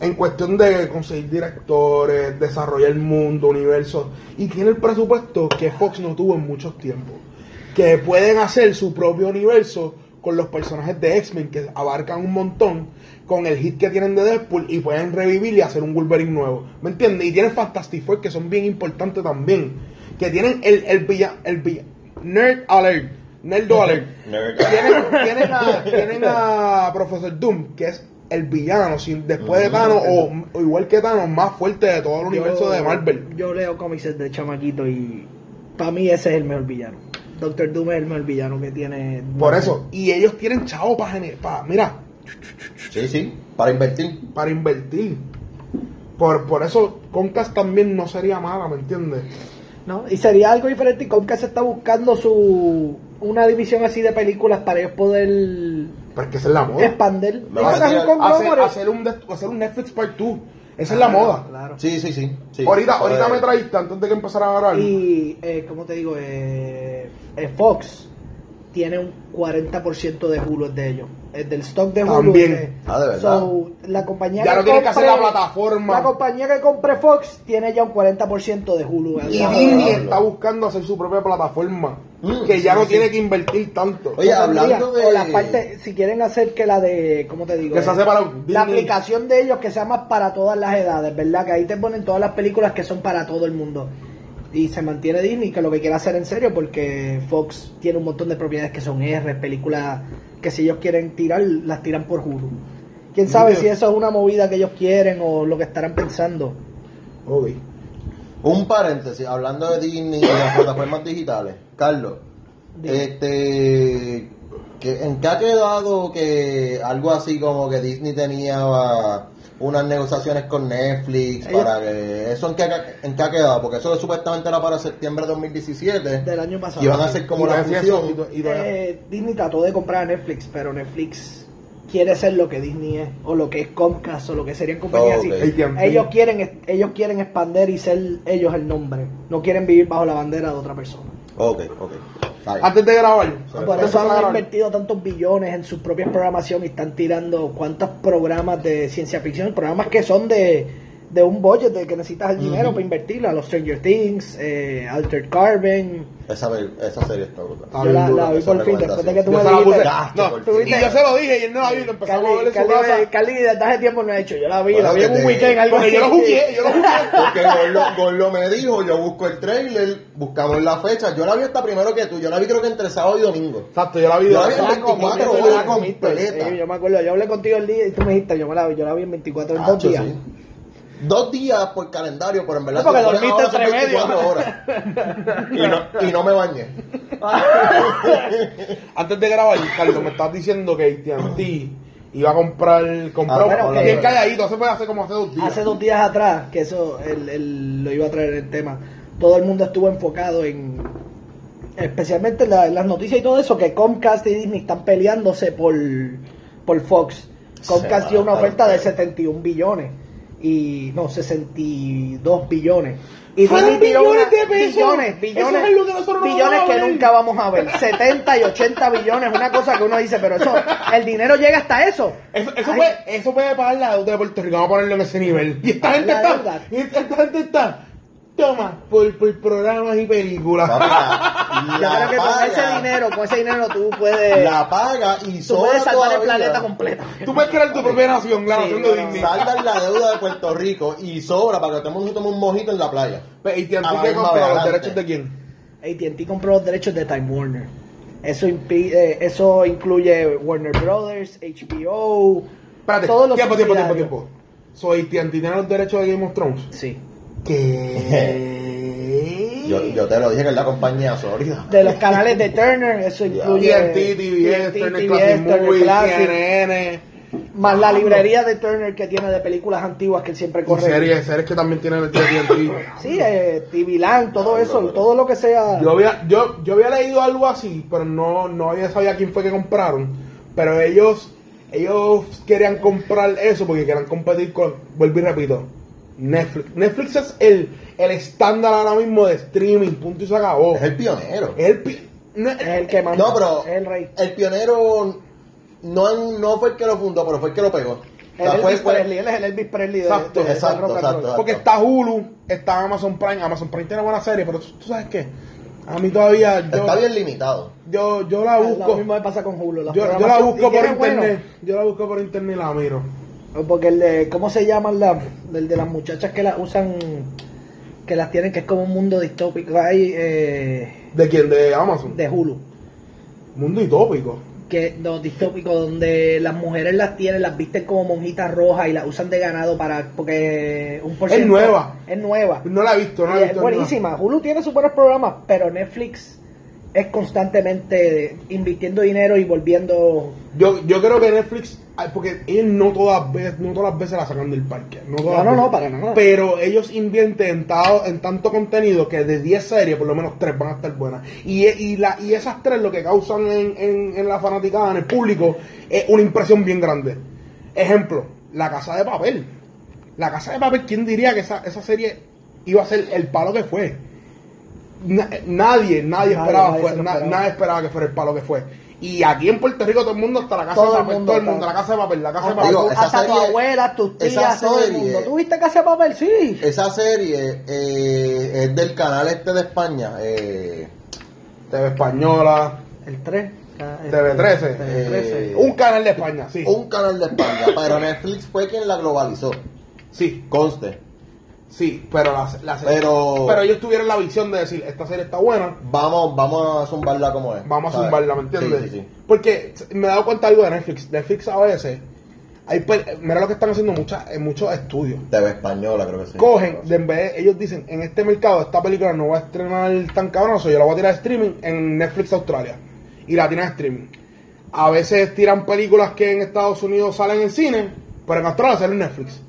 En cuestión de conseguir directores, desarrollar el mundo, universo. Y tiene el presupuesto que Fox no tuvo en muchos tiempos. Que pueden hacer su propio universo con los personajes de X-Men que abarcan un montón. Con el hit que tienen de Deadpool y pueden revivir y hacer un Wolverine nuevo. ¿Me entiendes? Y tienen Fantastic Four que son bien importantes también. Que tienen el, el villano. El villa- Nerd Alert. Nerdo Alert. Nerd. Tienen, tienen a, tienen a Professor Doom, que es el villano, sin, después de Thanos, o, o igual que Thanos, más fuerte de todo el universo Yo- de Marvel. Yo leo cómics de chamaquito y para mí ese es el mejor villano. Doctor Doom es el mejor villano que tiene. Por eso, y ellos tienen chavo para, mira, Sí, sí, para invertir. para invertir. Por, por eso, Concast también no sería mala, ¿me entiendes? ¿no? Y sería algo diferente y Comcast está buscando su una división así de películas para ellos poder Pero es la moda. expandir. Hacer, conglomerado. hacer, un, hacer un Netflix Part 2. Esa es la moda. Claro. Sí, sí, sí. sí. ahorita ahorita me traíste, antes de que empezara a grabar. Y, eh, ¿cómo te digo? Eh, eh, Fox tiene un 40% de Hulu es de ellos. Es del stock de Hulu. También. eh, Ah, ¿de verdad? so, la compañía Ya que no tiene que hacer la compre- plataforma. La compañía que compre Fox tiene ya un 40% de Hulu. Y Disney está buscando hacer su propia plataforma. Mm, que ya sí, no sí. tiene que invertir tanto. Oye, hablando de- O la parte, si quieren hacer que la de, ¿cómo te digo? Que se hace para Disney. La aplicación de ellos que sea más para todas las edades, ¿verdad? Que ahí te ponen todas las películas que son para todo el mundo. Y se mantiene Disney, que lo que quiere hacer en serio, porque Fox tiene un montón de propiedades que son R, películas que si ellos quieren tirar, las tiran por Hulu. Quién sabe Dios. si eso es una movida que ellos quieren o lo que estarán pensando. Ok. Un paréntesis, hablando de Disney y las plataformas digitales. Carlos, Dime. este, que, ¿en qué ha quedado que algo así como que Disney tenía ah, unas negociaciones con Netflix Ellos- para que eso en qué, ha- en qué ha quedado? Porque eso supuestamente era para septiembre de 2017 Del año pasado. y van a hacer como la fusión. y y Eh, Disney trató de comprar a Netflix, pero Netflix quiere ser lo que Disney es, o lo que es Comcast, o lo que serían compañías Oh, así. Ellos quieren, ellos quieren expandir y ser ellos el nombre. No quieren vivir bajo la bandera de otra persona. Ok, ok. Antes de grabar, Por Por eso han grabar. invertido tantos billones en sus propias programación y están tirando cuántos programas de ciencia ficción, programas que son de, de un budget de que necesitas el dinero para invertirlo. A los Stranger Things, eh, Altered Carbon. Esa, esa serie está brutal. Yo la, la vi por fin, después de que tú Yo me la dijiste. No, y yo se lo dije y él no la vio lo empezamos a ver en su Cali, casa. Cali, desde hace tiempo no ha hecho. Yo la vi, Bueno, la vi en un weekend, algo Porque así. yo lo jugué, yo lo jugué. Porque Gorlo, Gorlo me dijo, yo busco el trailer, buscamos la fecha. Yo la vi hasta primero que tú. Yo la vi creo que entre sábado y domingo. Exacto, yo la vi. Yo la vi en Ah, como 24 que tú horas completa. Yo me acuerdo, yo hablé contigo el día y tú me dijiste, yo, me la vi, yo la vi en 24 en dos días. Dos días por calendario, pero en verdad Sí, porque dormiste entre medio. 24 horas. Y no, y no me bañé. Antes de grabar, Carlos, me estabas diciendo que AT&T iba a comprar... Compró, Ah, bueno, bien calladito, eso fue hace como hace dos días. Hace dos días atrás, que eso él, él lo iba a traer el tema, todo el mundo estuvo enfocado en, especialmente en, la- las noticias y todo eso, que Comcast y Disney están peleándose por, por Fox. Comcast dio una oferta de pero- 71 billones, y no, 62 billones. Y Disney tiró billones una- de pesos. billones, billones, Eso es que nosotros no billones vamos a que nunca vamos a ver. 70 y 80 billones, una cosa que uno dice, pero eso, el dinero llega hasta eso. Eso, eso, Ay. puede, eso puede pagar la deuda de Puerto Rico, vamos a ponerlo en ese nivel. Y esta gente está, y esta gente está, toma, por, por programas y películas. Papi, la, Yo creo que con paga, ese dinero, con ese dinero tú puedes, La paga y tú sobra puedes salvar el todavía. planeta completo. Tú puedes crear tu propia nación, la Sí, nación no, de. Disney. Saldan la deuda de Puerto Rico y sobra para que todo el mundo tome un mojito en la playa. Pe- ¿Y te A la misma los adelante. derechos de quién? AT&T compró los derechos de Time Warner. Eso, impi- eh, eso incluye Warner Brothers, HBO, Espérate, todos los tiempo, tiempo, tiempo, subsidiarios. tiempo. So, AT&T tiene los derechos de Game of Thrones. Sí. ¿Qué? Yo, yo te lo dije que es la compañía sólida. De los canales de Turner, eso incluye TNT, TBS, TNT, Turner TBS, Classic Movies, CNN. más la librería de Turner que tiene de películas antiguas que él siempre Y corre. series, series que también tienen el TNT. Sí, eh, TV Land, todo eso, todo lo que sea. Yo había, yo, yo había leído algo así, pero no, no había sabido quién fue que compraron. Pero ellos, ellos querían comprar eso porque querían competir con, vuelvo y repito, Netflix. Netflix es el, el estándar ahora mismo de streaming, punto y se acabó. Es el pionero. Es el pi- no- es el que manda, No, pero es el rey. el pionero no, no fue el que lo fundó, pero fue el que lo pegó. O El sea, Elvis fue- Presley, él es el Elvis Presley de, Exacto, de- de exacto, rock exacto. Porque está Hulu, está Amazon Prime. Amazon Prime tiene buena serie, pero tú, tú sabes qué. A mí todavía. Yo, Está bien limitado. yo, yo la Lo busco. mismo me pasa con Hulu. Yo, yo la busco por bueno, internet. Yo la busco por internet y la miro. Porque el de, ¿cómo se llaman las, el de las muchachas que las usan, que las tienen, que es como un mundo distópico, hay eh, ¿De quién? De Amazon. de Hulu, Mundo utópico. que no, distópico, donde las mujeres las tienen, las visten como monjitas rojas y las usan de ganado para, porque un por Es nueva. Es nueva. No la he visto, no la he es visto. buenísima. Hulu tiene sus buenos programas, pero Netflix es constantemente invirtiendo dinero y volviendo Yo, yo creo que Netflix, ay, porque ellos no todas, veces, no todas las veces la sacan del parque. No, todas No, no, para nada. Pero ellos invierten en, en tanto contenido que de 10 series, por lo menos 3 van a estar buenas. Y, y, la, y esas 3 lo que causan en, en, en la fanaticada, en el público, es una impresión bien grande. Ejemplo, La Casa de Papel. La Casa de Papel, ¿quién diría que esa, esa serie iba a ser el palo que fue? Na- nadie, nadie, Nadie, esperaba, nadie fue- lo na- esperaba. nadie esperaba que fuera el palo que fue. Y aquí en Puerto Rico todo el mundo está la casa Todo de el papel, mundo todo el mundo, la casa de papel, la casa de hasta, papel. Digo, tu, hasta tu serie- abuela, tus esa tías, todo el serie- mundo. ¿Tuviste Casa de Papel? Sí. Esa serie eh, es del canal este de España. Eh, TV Española, El 3. TV13. Eh, un canal de España, sí. un canal de España, pero Netflix fue quien la globalizó. Sí, Conste. Sí, pero la, la serie- Pero- pero ellos tuvieron la visión de decir, esta serie está buena, Vamos, vamos a zumbarla como es. vamos a zumbarla, ¿me entiendes? Sí, sí, sí. Porque me he dado cuenta de algo de Netflix. Netflix a veces, hay, mira lo que están haciendo muchas, en muchos estudios. TV española, creo que sí. cogen, de en vez de- ellos dicen, en este mercado esta película no va a estrenar tan cabroso, yo la voy a tirar a streaming en Netflix Australia. Y la tiran streaming. A veces tiran películas que en Estados Unidos salen en cine, pero en Australia salen en Netflix.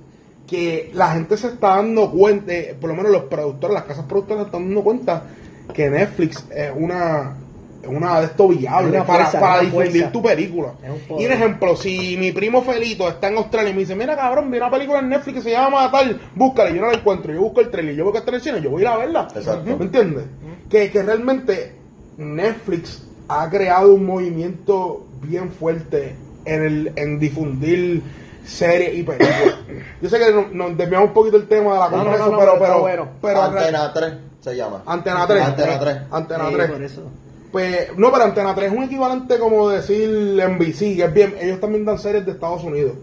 Que la gente se está dando cuenta, eh, por lo menos los productores, las casas productoras se están dando cuenta que Netflix es una, es una de esto viable para, fuerza, para una difundir fuerza. tu película. Es un. Y un ejemplo, si mi primo Felito está en Australia y me dice, mira cabrón, vi una película en Netflix que se llama tal, búscala, y yo no la encuentro, yo busco el trailer, yo busco está en el cine, yo voy a ir a verla. Exacto. ¿Me entiendes? Que, que realmente Netflix ha creado un movimiento bien fuerte en, el, en difundir series y películas. Yo sé que nos, nos desviamos un poquito el tema de la No, no, compra, no, eso, no, pero, pero bueno. pero Antena 3 se llama. Antena 3. Antena 3. Antena Sí, 3. por eso. Pues, no, pero Antena 3 es un equivalente como decir NBC, que es bien, ellos también dan series de Estados Unidos.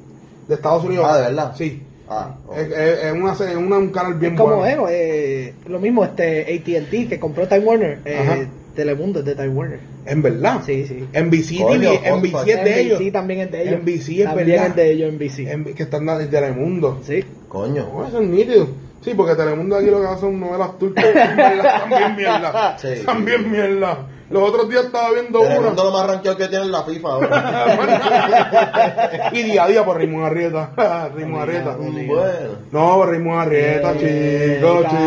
De Estados Unidos. Ah, ¿de verdad? Sí. Ah. Es, es- es una, serie- una- un canal bien Es como bueno. eh, lo mismo este AT&T que compró Time Warner, eh, Telemundo es de Time Warner. En verdad. Sí, sí. NBC, Coño, NBC es de ellos. NBC también es de ellos. NBC es también verdad. es de ellos NBC. Que están dando en Telemundo. Sí. Coño. No, eso es nítido. Sí, porque Telemundo aquí lo que hace son novelas turcas. También mierda. Sí. También mierda. Los otros días estaba viendo El mundo una. lo más ranqueado que tiene en la FIFA ahora. y día a día por Raymond Arrieta. Raymond Arrieta. bueno. No, por Raymond Arrieta, Eh, chicos, chicos.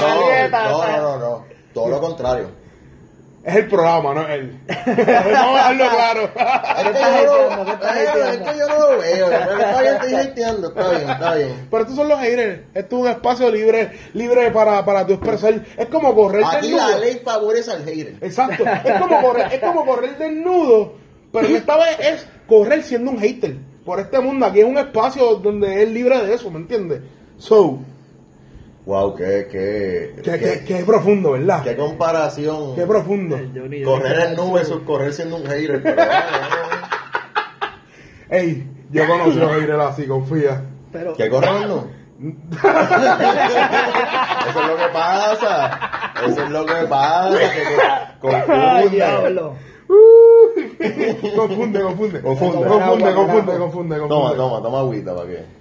No, no, no. Todo lo contrario. Es el programa, no es él. Vamos a dejarlo claro. Es que, yo no, lo veo. Pero está bien, estoy hateando. Está bien, está bien. Pero estos son los haters. Esto es un espacio libre, libre para, para tu expresar. Es como correr Aquí desnudo. la ley favorece al hater. Exacto. Es como correr, es como correr desnudo. Pero esta vez es correr siendo un hater. Por este mundo. Aquí es un espacio donde es libre de eso, ¿me entiendes? So, Wow, qué, qué, que, qué, profundo, ¿verdad? qué comparación. Qué profundo. Johnny, Johnny, Correr en versus correr siendo un hater. Pero, Ey, yo conocí a los haters así, confía. Pero, ¿Qué correr en nubes? Eso es lo que pasa. Eso es lo que pasa. Que confunde. confunde, confunde. Confunde. Confunde, confunde, confunde, confunde, Toma, confunde. toma, toma agüita para que.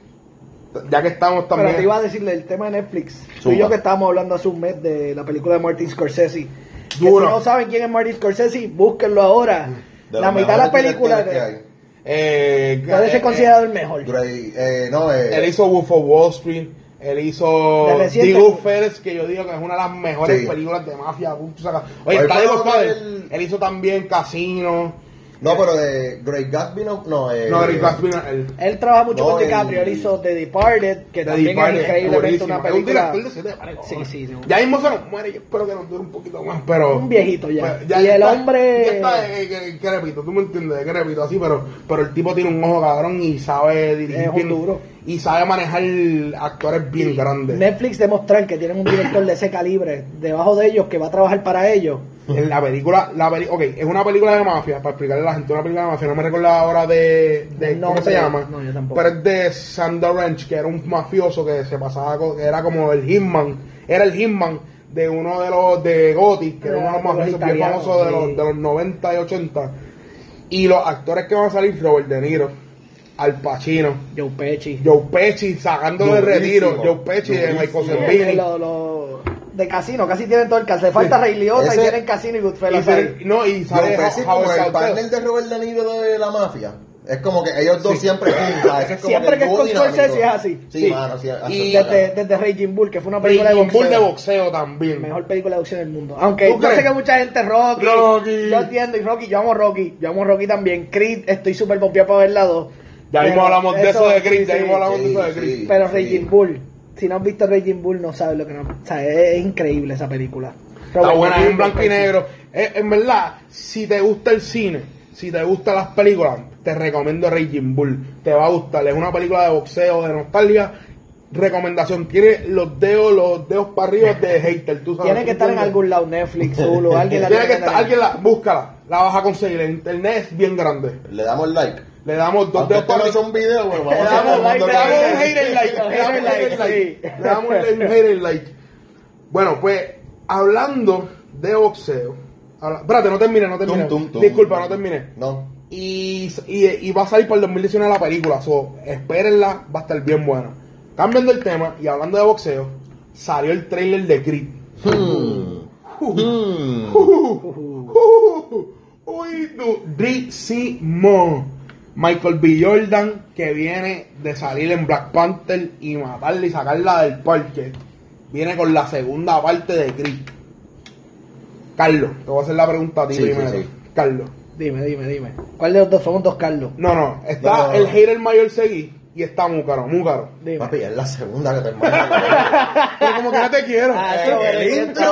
Ya que estamos Pero te también. iba a decirle el tema de Netflix. Tú y yo que estábamos hablando hace un mes de la película de Martin Scorsese. Que si no saben quién es Martin Scorsese, búsquenlo ahora. De la mitad de la película que hay. Eh, puede eh, ser considerado el mejor. Eh, no, eh, Él hizo Wolf of Wall Street. Él hizo De The Goodfellas, que yo digo que es una de las mejores Sí. películas de mafia. Oye, está donde Godfather. Él hizo también Casino. No, pero de Great Gatsby no. No, eh, No, Eric Gatsby, no, él. Él trabaja mucho No, con DiCaprio. Él hizo The Departed, que The también Departed, es increíblemente una Es un película. director de pares, Sí, sí, sí. Ya mismo se nos muere. Yo espero que nos dure un poquito más, pero. Un viejito ya. Pues, Y el está- hombre- ya está, eh, que, que repito, tú me entiendes, que repito así, pero, pero el tipo tiene un ojo cabrón y sabe dirigir Es un bien. duro. Y sabe manejar actores bien grandes. Netflix demostrar que tienen un director de ese calibre debajo de ellos que va a trabajar para ellos. En la película, la peli ok, es una película de mafia, para explicarle a la gente una película de mafia, no me recuerdo ahora de, de ¿cómo se llama? no, yo tampoco. Pero es de Sander Ranch, que era un mafioso que se pasaba, que era como el Hitman, era el Hitman de uno de los de Gotti, que era uno de los mafiosos bien famosos de los, de los 90 y 80. Y los actores que van a salir, Robert De Niro, Al Pacino, Joe Pesci. Joe Pesci sacándolo de retiro, Joe Pesci de Michael lo- de casino, casi tienen todo el caso. Le falta Ray Liotta y Ese- tienen casino y Y Goodfellas no, y Joe sale Pesci Howard como el Salter. partner de Robert De Niro de la mafia. Es como que ellos dos Sí. siempre es como Siempre que es dúo con dinámico. Scorsese es así. Sí, Sí. mano, sí. así Y- es. Desde, desde Raging Bull, que fue una película de Raging Bull boxeo. de boxeo también. Mejor película de boxeo del mundo. Aunque ¿Tú yo crees? sé que mucha gente Rocky. Rocky. Yo entiendo, y Rocky, yo amo Rocky. Yo amo Rocky también. Creed, estoy súper pompeado para ver la 2. Ya mismo hablamos de eso de Creed, sí, ya sí. mismo hablamos de Sí, eso de sí. Creed. Pero Sí. Raging Bull, si no has visto Raging Bull, no sabes lo que no. O sea, es, es increíble esa película. Está Robert buena, es en blanco y negro. Eh, en verdad, si te gusta el cine, si te gustan las películas, te recomiendo Raging Bull. Te va a gustar. Es una película de boxeo, de nostalgia. Recomendación, tiene los dedos, los dedos para arriba de hater. Tú sabes, Tiene que ¿tú estar en algún lado, Netflix, Hulu, alguien la Tiene que estar, alguien la, búscala, la vas a conseguir. El internet es bien grande. Le damos like. Le damos dos dedos para arriba. un video, bueno, vamos Le damos like, un Le damos damos un hater like. Le damos un hater like. Le damos un hater like. Bueno, pues, hablando de boxeo. habla- Espérate, no terminé, no terminé. Tum, tum, tum. Disculpa, no terminé. No. Y, y, y va a salir para el 2019 la película. So, espérenla, va a estar bien buena. Cambiando el tema y hablando de boxeo, salió el trailer de Creed. Hmm. Hmm. Uy, durísimo. Michael B. Jordan, que viene de salir en Black Panther y matarla y sacarla del parque. Viene con la segunda parte de Creed. Carlos, te voy a hacer la pregunta a ti Sí, primero. sí. Carlos. Dime, dime, dime. ¿Cuál de los dos? Somos dos Carlos. No, no, está No. el hater mayor seguí y está muy caro, muy caro. Dime. Papi, es la segunda que te manda. Pero como que no te quiero. Ah, Eh, el intro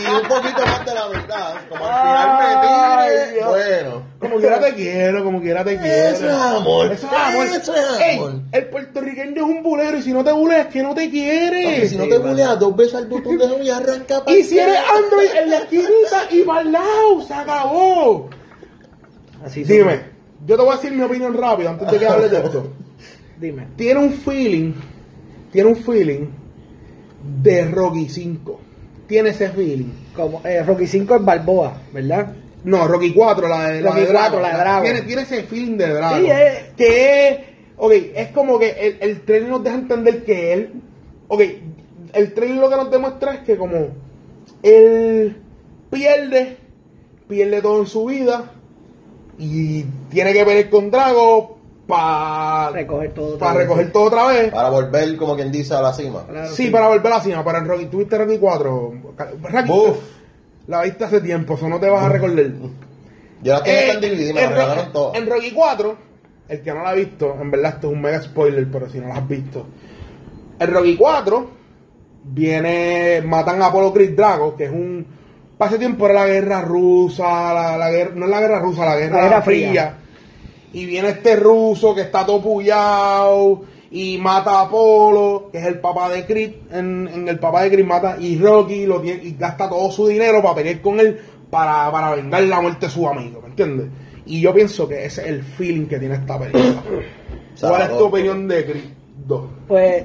y un poquito más de la mitad. Como al final me tire. Bueno. Como quiera te quiero, como quiera te quiero. Eso es amor. Eso es amor. Eso es Ey, amor. el puertorriqueño es un bulero y si no te bulea es que no te quiere. Papi, si no te buleas dos veces al botón de y arranca para Y si eres Android en la esquinita y para el lado, se acabó. Así. Dime, yo te voy a decir mi opinión rápido antes de que hables de esto. Dime. Tiene un feeling, tiene un feeling de Rocky 5. Tiene ese feeling. Como, eh, Rocky 5 es Balboa, ¿verdad? No, Rocky 4, la de, la Rocky de Drago. 4, la de Drago. Tiene, tiene ese feeling de Drago. Sí, es- Que es, ok, es como que el, el trailer nos deja entender que él, ok, el trailer lo que nos demuestra es que como él pierde, pierde todo en su vida y tiene que pelear con Drago para Recoger todo. otra vez. recoger todo otra vez. Para volver, como quien dice, a la cima. Claro, Sí, para volver a la cima, para el Rocky, tuviste Rocky 4. Rocky, Uf. la viste hace tiempo, eso no te vas a recordar. Yo la tengo Eh, tan dividida, me en, la Ro- regalaron todas. en Rocky 4, el que no la ha visto, en verdad esto es un mega spoiler, pero si no la has visto. En Rocky 4 viene, matan a Apollo Creed Drago, que es un... Pase tiempo era la guerra rusa, la, la guerra, no es la guerra rusa, la guerra, La Guerra fría. Fría. Y viene este ruso que está todo puyado y mata a Apolo, que es el papá de Creed. En, en el papá de Creed mata y Rocky lo tiene, y gasta todo su dinero para pelear con él para, para vengar la muerte de su amigo, ¿me entiendes? Y yo pienso que ese es el feeling que tiene esta película. ¿Cuál es tu opinión de Creed 2? Pues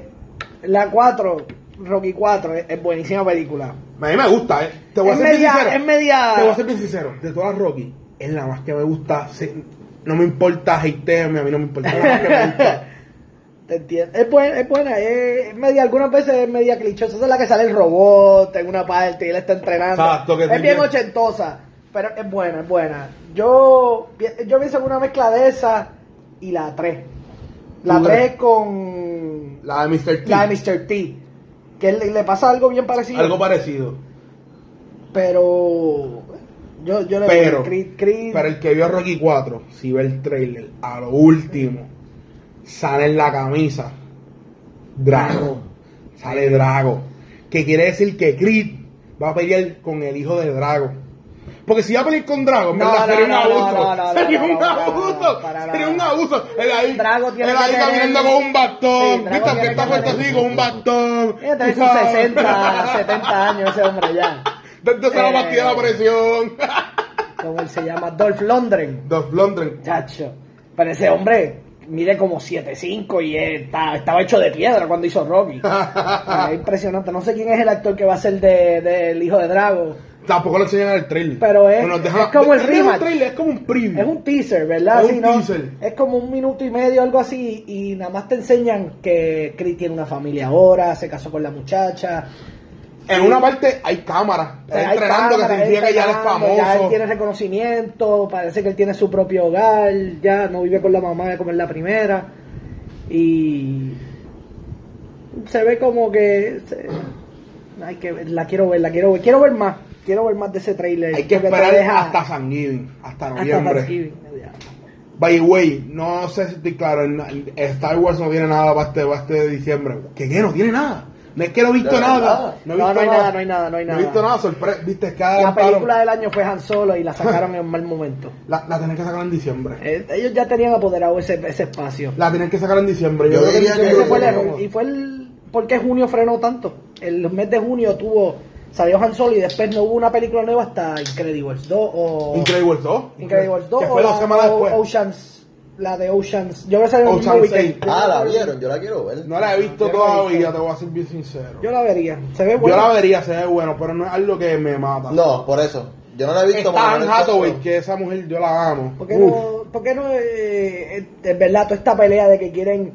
la 4, Rocky 4, es, es buenísima película. A mí me gusta, ¿eh? Te voy a ser bien sincero. es media- Te voy a ser bien sincero. De todas Rocky, es la más que me gusta. No me importa hatearme, a mí no me importa. Es la más que me gusta. Te entiendo. Es buena, es buena, es media, algunas veces es media clichosa. Esa es la que sale el robot en una parte y él está entrenando. Exacto, que es bien ochentosa, pero es buena, es buena. Yo, yo pienso en una mezcla de esa y la 3. La ¿Tú 3 crees? con La de Mr. T. la de Mr. T. Que le, le pasa algo bien parecido. Algo parecido. pero yo, yo le Pero, Creed, Creed- para el que vio Rocky 4, si ve el trailer, a lo último, sale en la camisa Drago. Sale Drago. Que quiere decir que Creed va a pelear con el hijo de Drago. Porque si va a pelear con Drago, No, no, sería un no, no, abuso. sería un abuso. sería un abuso. Él ahí, Drago tiene él ahí caminando con un bastón. Sí, ¿Viste? Está que fuerte tener- así, con un bastón. Tiene sus sabes. 60, 70 años ese hombre ya. Desde se la Eh. pastilla la presión. Como él se llama, Dolph Lundgren. Dos Londres. Chacho. Pero ese hombre mide como 7'5 y está, estaba hecho de piedra cuando hizo Rocky. es impresionante. No sé quién es el actor que va a ser del de, del hijo de Drago. Tampoco lo enseñan en el trailer. Pero es- deja- es como el no es un rematch. trailer, es como un preview. Es un teaser, ¿verdad? Es un ¿no? teaser. Es como un minuto y medio, algo así, y nada más te enseñan que Chris tiene una familia ahora, se casó con la muchacha. En una parte hay cámaras. Está entrenando, cámara, que significa que ya él es famoso. Ya él tiene reconocimiento, parece que él tiene su propio hogar, ya no vive con la mamá como en la primera. Y se ve como que se- hay que la quiero ver, la quiero ver, quiero ver más, quiero ver más de ese trailer. Hay que esperar deja- hasta San Giving, hasta noviembre. Thanksgiving. By the way, no sé si estoy claro, Star Wars no tiene nada para este, para este diciembre. ¿Qué qué? No tiene nada. No es que no he visto nada. No, he visto no hay nada, no hay nada, no hay No he nada. visto nada, sorpresa. Viste, es que La película del año fue Han Solo y la sacaron en un mal momento. La, la tienen que sacar en diciembre. Eh, Ellos ya tenían apoderado ese, ese espacio. La tienen que sacar en diciembre. Yo creo diría que Ese yo fue el error. Y fue el. ¿Por qué junio frenó tanto? El mes de junio tuvo. Salió Han Solo y después no hubo una película nueva hasta Incredibles 2 o. Incredibles 2. Incredibles 2 Que fue dos la- semanas después. Oceans. La de Oceans. Yo voy a salir el mismo Ocean's weekend. Ah, la vieron, yo la quiero ver. No la he visto Yo todavía, visto. te voy a ser bien sincero. Yo la vería. Se ve Yo bueno. la vería, se ve bueno, pero no es algo que me mata. No, por eso. Yo no la he visto. Está Anne. Hathaway, que esa mujer yo la amo. ¿Por qué Uf. no, por qué no eh, eh, es verdad, toda esta pelea de que quieren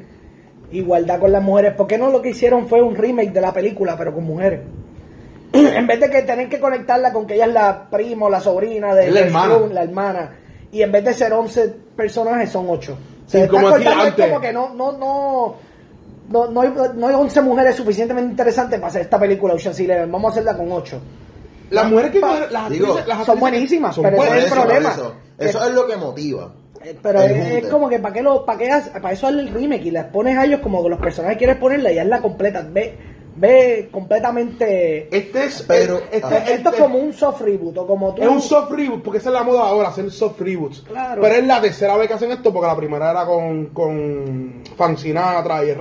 igualdad con las mujeres, ¿por qué no lo que hicieron fue un remake de la película, pero con mujeres? En vez de que tener que conectarla con que ella es la prima o la sobrina de Es la hermana. La y en vez de ser 11 personajes son 8. Sí, como decía es antes. como que no, no, no, no, no hay, no hay 11 mujeres suficientemente interesantes para hacer esta película Ocean's Eleven, vamos a hacerla con 8. Las mujeres que Pa- las Digo, actrices- las son buenísimas, son pero ese es el problema. Eso, Eso es lo que motiva. Eh, Pero es, es como que para qué lo, para qué para eso hazle el remake y les pones a ellos como que los personajes que quieres ponerle y hazla completa. Ve, ve completamente. Este es. Pero- este- este- Esto es como un soft reboot o como tú. Es un soft reboot, porque esa es la moda ahora, hacer soft reboots. Claro. Pero es la tercera vez que hacen esto, porque la primera era con, con Frank Sinatra y el.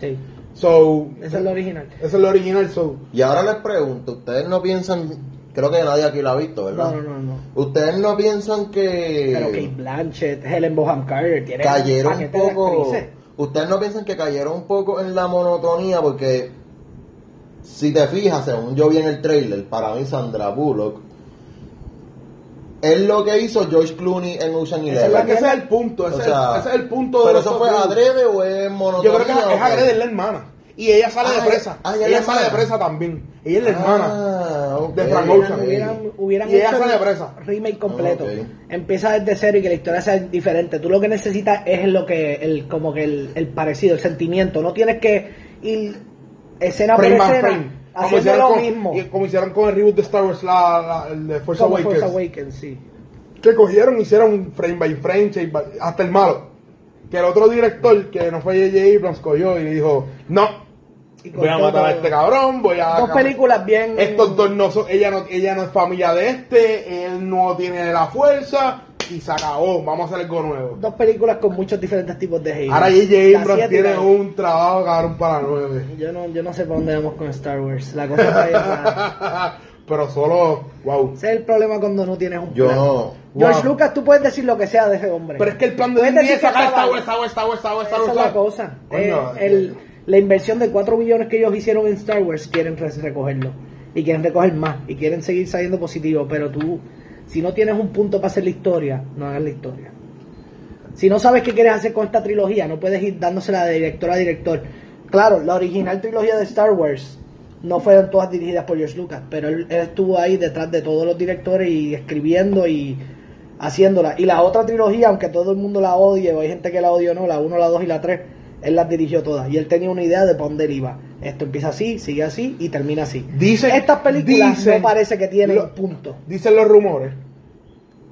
Sí, So, esa es la original. esa es la original, so. Y ahora les pregunto, ¿ustedes no piensan, creo que nadie aquí lo ha visto, ¿verdad? No, no, no, no. ¿Ustedes no piensan que Pero Kate Blanchett, Helen Bonham Carter, tiene cayeron un poco, ustedes no piensan que cayeron un poco en la monotonía porque si te fijas, según yo vi en el trailer, para mí Sandra Bullock es lo que hizo George Clooney en Ocean es Eleven. Porque ese es el punto, ese, O es- ese es el punto de Pero eso fue adrede o es monotonía. Yo creo que es, es adrede, es la hermana. Y ella sale de Ah, presa. ah, ella es ella la sale de hermana. presa también. Ella es la hermana. Ah, ok, de Frank. Ocean. hubieran, hubieran Y ella sale el presa. remake completo. Empieza desde cero y que la historia sea diferente. Tú lo que necesitas es lo que el como que el, el parecido, el sentimiento. No tienes que ir escena por Frame by escena frame. Como hicieron, lo con, mismo. como hicieron con el reboot de Star Wars, la, la- el de Force Como Awakens. Force Awakens, sí. que cogieron, hicieron frame by frame, hasta el malo. Que el otro director, que no fue J.J. Abrams, cogió y dijo, no, voy a matar a este cabrón, voy a... Dos películas bien. Estos dos no son, ella no, ella no es familia de este, él no tiene la fuerza, y se acabó, vamos a hacer algo nuevo. Dos películas con muchos diferentes tipos de hate. Ahora J.J. Abrams tiene la- un trabajo cabrón para nueve. Yo no, yo no sé para dónde vamos con Star Wars. La cosa está ahí rara. Pero solo, wow. Ese es el problema cuando no tienes un Yo plan. George Wow. Lucas, tú puedes decir lo que sea de ese hombre. Pero es que el plan de Disney decir es sacar Star. Wars, Star Wars, Star Wars, Star Wars, Star Esa es la cosa. Coño, Eh, el- la inversión de 4 billones que ellos hicieron en Star Wars quieren re- recogerlo. Y quieren recoger más. Y quieren seguir saliendo positivo. Pero tú, si no tienes un punto para hacer la historia, no hagas la historia. Si no sabes qué quieres hacer con esta trilogía, no puedes ir dándosela de director a director. Claro, la original trilogía de Star Wars no fueron todas dirigidas por George Lucas, pero él, estuvo ahí detrás de todos los directores y escribiendo y haciéndola. Y la otra trilogía, aunque todo el mundo la odie, o hay gente que la odia no, la 1, la 2 y la 3, él las dirigió todas. Y él tenía una idea de para dónde él iba. Esto empieza así, sigue así y termina así. Dicen- Estas películas dicen- no parece que tienen lo- punto. Dicen los rumores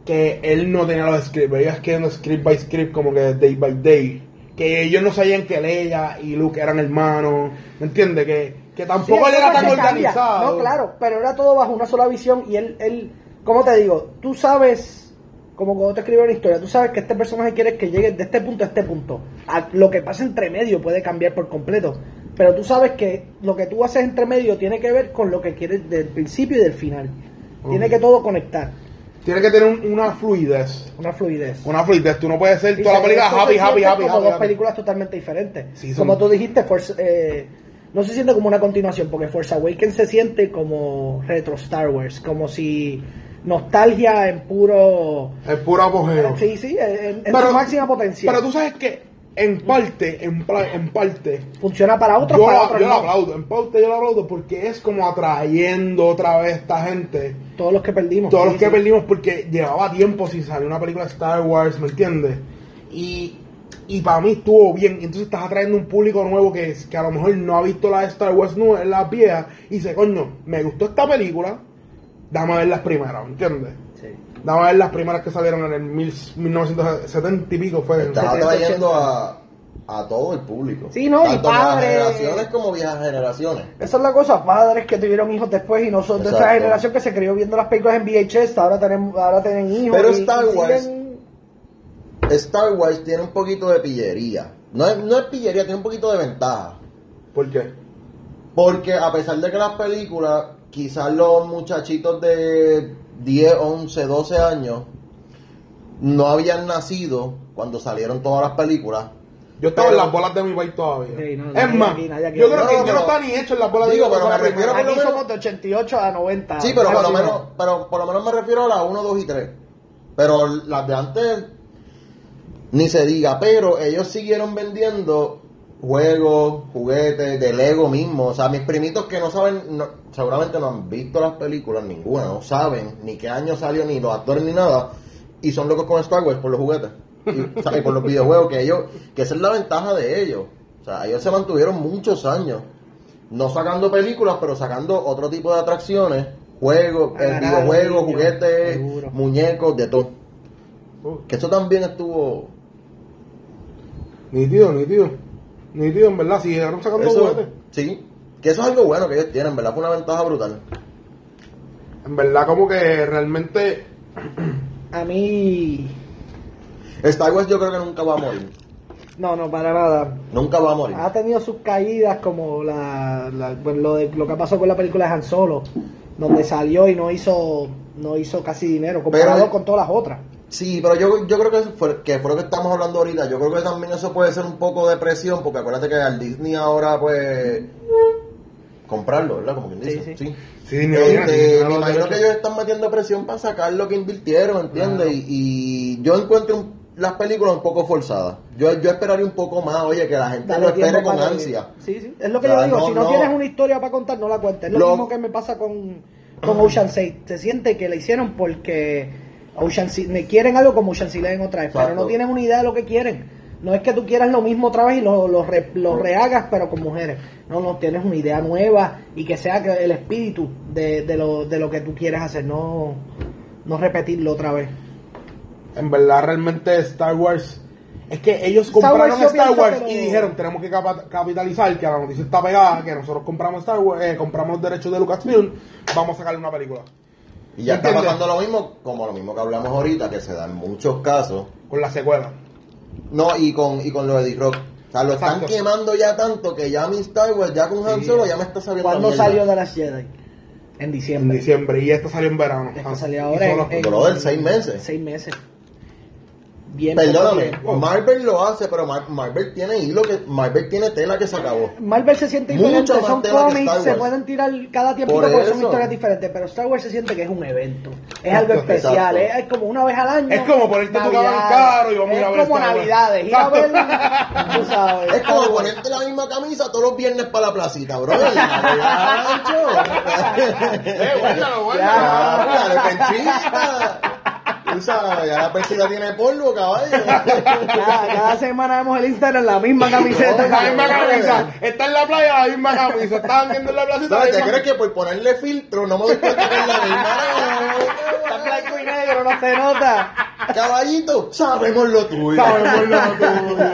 que él no tenía los scripts, iba escribiendo script by script como que day by day. Que ellos no sabían que Leia y Luke eran hermanos, ¿me entiendes? Que, que tampoco Sí, él era tan organizado. No, claro, pero era todo bajo una sola visión y él, él, ¿cómo te digo? Tú sabes, como cuando te escribes una historia, tú sabes que este personaje quiere que llegue de este punto a este punto. A- lo que pasa entre medio puede cambiar por completo, pero tú sabes que lo que tú haces entre medio tiene que ver con lo que quieres del principio y del final. Tiene que todo conectar, Tiene que tener un- una fluidez. una fluidez. Una fluidez. Tú no puedes ser toda la película happy, happy, happy, como happy, dos happy. películas totalmente diferentes. Sí, son- como tú dijiste, Force, eh, no se siente como una continuación, porque Force Awakens se siente como retro Star Wars, como si nostalgia en puro... Es puro apogeo. Sí, sí, en, en su máxima potencia. Pero tú sabes que en parte, en, en parte, Funciona para otros, yo, para la- otros yo lo aplaudo. En parte yo lo aplaudo porque es como atrayendo otra vez a esta gente. Todos los que perdimos. Todos sí, los que sí. perdimos porque llevaba tiempo sin salir una película de Star Wars, ¿me entiendes? Y, y para mí estuvo bien. Entonces estás atrayendo un público nuevo que, que a lo mejor no ha visto la de Star Wars nueva, las viejas, y dice, coño, me gustó esta película, dame ver las primeras, ¿me entiendes? Sí. Dame ver las primeras que salieron en el mil- 1970 y pico fue. Estás 70, atrayendo 80. a, a todo el público. Sí, no, y Tanto nuevas padres. generaciones como viejas generaciones. Esa es la cosa, padres que tuvieron hijos después y nosotros de Exacto. generación que se crió viendo las películas en VHS, ahora tenemos, ahora tienen hijos. Pero y- Star y Wars- siguen- Star Wars tiene un poquito de pillería. No es, no es pillería, tiene un poquito de ventaja. ¿Por qué? Porque a pesar de que las películas, quizás los muchachitos de 10, 11, 12 años no habían nacido cuando salieron todas las películas. Yo estaba Pero- en las bolas de mi país todavía. Sí, no, es nadie más, aquí, nadie aquí. yo creo No, que no, yo no pero- estaba ni hecho en las bolas Digo, de mi pero país. me refiero por lo Aquí menos- somos de 88 a 90. Sí, pero por lo menos, no. pero por lo menos me refiero a la 1, 2 y 3. Pero las de antes ni se diga, pero ellos siguieron vendiendo juegos, juguetes, de Lego mismo. O sea, mis primitos que no saben, no- seguramente no han visto las películas, ninguna, no saben ni qué año salió, ni los actores, ni nada. Y son locos con Star Wars por los juguetes. Y, o sea, y por los videojuegos, que ellos, que esa es la ventaja de ellos. O sea, ellos se mantuvieron muchos años. No sacando películas, pero sacando otro tipo de atracciones, juegos, eh, videojuegos, juguetes, seguro. muñecos, de todo. Oh. Que eso también estuvo. Nítido, nítido. Nítido, en verdad, siguieron sacando Eso, juguetes. sí. Que eso es algo bueno que ellos tienen, ¿verdad? Fue una ventaja brutal. En verdad, como que realmente. A mí. Star Wars yo creo que nunca va a morir. No, no, para nada. Nunca va a morir. Ha tenido sus caídas como la, la- bueno, lo, de, lo que pasó con la película de Han Solo, donde salió y no hizo no hizo casi dinero comparado Pero- con todas las otras. Sí, pero yo, yo creo que, eso fue, que fue lo que estamos hablando ahorita. Yo creo que también eso puede ser un poco de presión, porque acuérdate que al Disney ahora, pues. comprarlo, ¿verdad? Como quien Sí, dice. sí. Sí, ni Este, tiene- tiene me imagino que ellos están metiendo presión para sacar lo que invirtieron, ¿entiendes? Y, y yo encuentro un- las películas un poco forzadas. Yo, yo esperaría un poco más, oye, que la gente Dale lo espere con ansia. Sí, sí. Es lo que O sea, yo digo. no, si no, no. tienes una historia para contar, no la cuentes. Es lo, Lo- mismo que me pasa con, con Ocean 6. Se siente que la hicieron porque Ocean me quieren algo como Ocean Sea en otra vez, pero Exacto. no tienen una idea de lo que quieren. No es que tú quieras lo mismo otra vez y lo, lo, re- lo rehagas, pero con mujeres. No, no, tienes una idea nueva y que sea el espíritu de, de, lo, de lo que tú quieres hacer, no, no repetirlo otra vez. En verdad, realmente Star Wars. Es que ellos Star compraron Wars yo Star Wars y dijeron: Tenemos que capitalizar, que la noticia está pegada, que nosotros compramos Star Wars, eh, compramos los derechos de Lucasfilm, vamos a sacarle una película. Y ya está ¿Entiendes? pasando lo mismo, como lo mismo que hablamos ahorita, que se da en muchos casos. Con la secuela. No, y con, y con lo de D-Rock. O sea, lo están quemando ya tanto que ya mi Star Wars, ya con Han Sí. Solo, ya me está sabiendo. ¿Cuándo salió de las Jedi? En En diciembre. diciembre. Y esta salió en verano. Esta Ah, salió ahora solo- en, en- Brother, seis meses. Seis meses. Bien. Perdóname, Marvel lo hace, pero Mar- Marvel tiene hilo que Marvel tiene tela que se acabó. Marvel se siente diferente, más son cómics, se pueden tirar cada tiempo Por porque son historias diferentes, pero Star Wars se siente que es un evento, es algo especial, es, es como una vez al año. Es como ponerte tu Navidades. cabrón caro y vamos a ir a ver Es como. Navidades, ir a ver, tú sabes. Es como ponerte la misma camisa todos los viernes para la placita, bro. Eh, guárdalo, guárdalo. Penchita. Tú sabes, ya la penchita tiene polvo, caballo. Cada, cada semana vemos el Instagram la misma camiseta. La misma camisa. Está en la playa, la misma camisa. Estaban viendo en la placita. ¿Sabes? ¿Te crees que por ponerle filtro no me doy cuenta que es la misma? Está en blanco y negro, no se nota. Caballito, sabemos lo tuyo. Sabemos lo tuyo.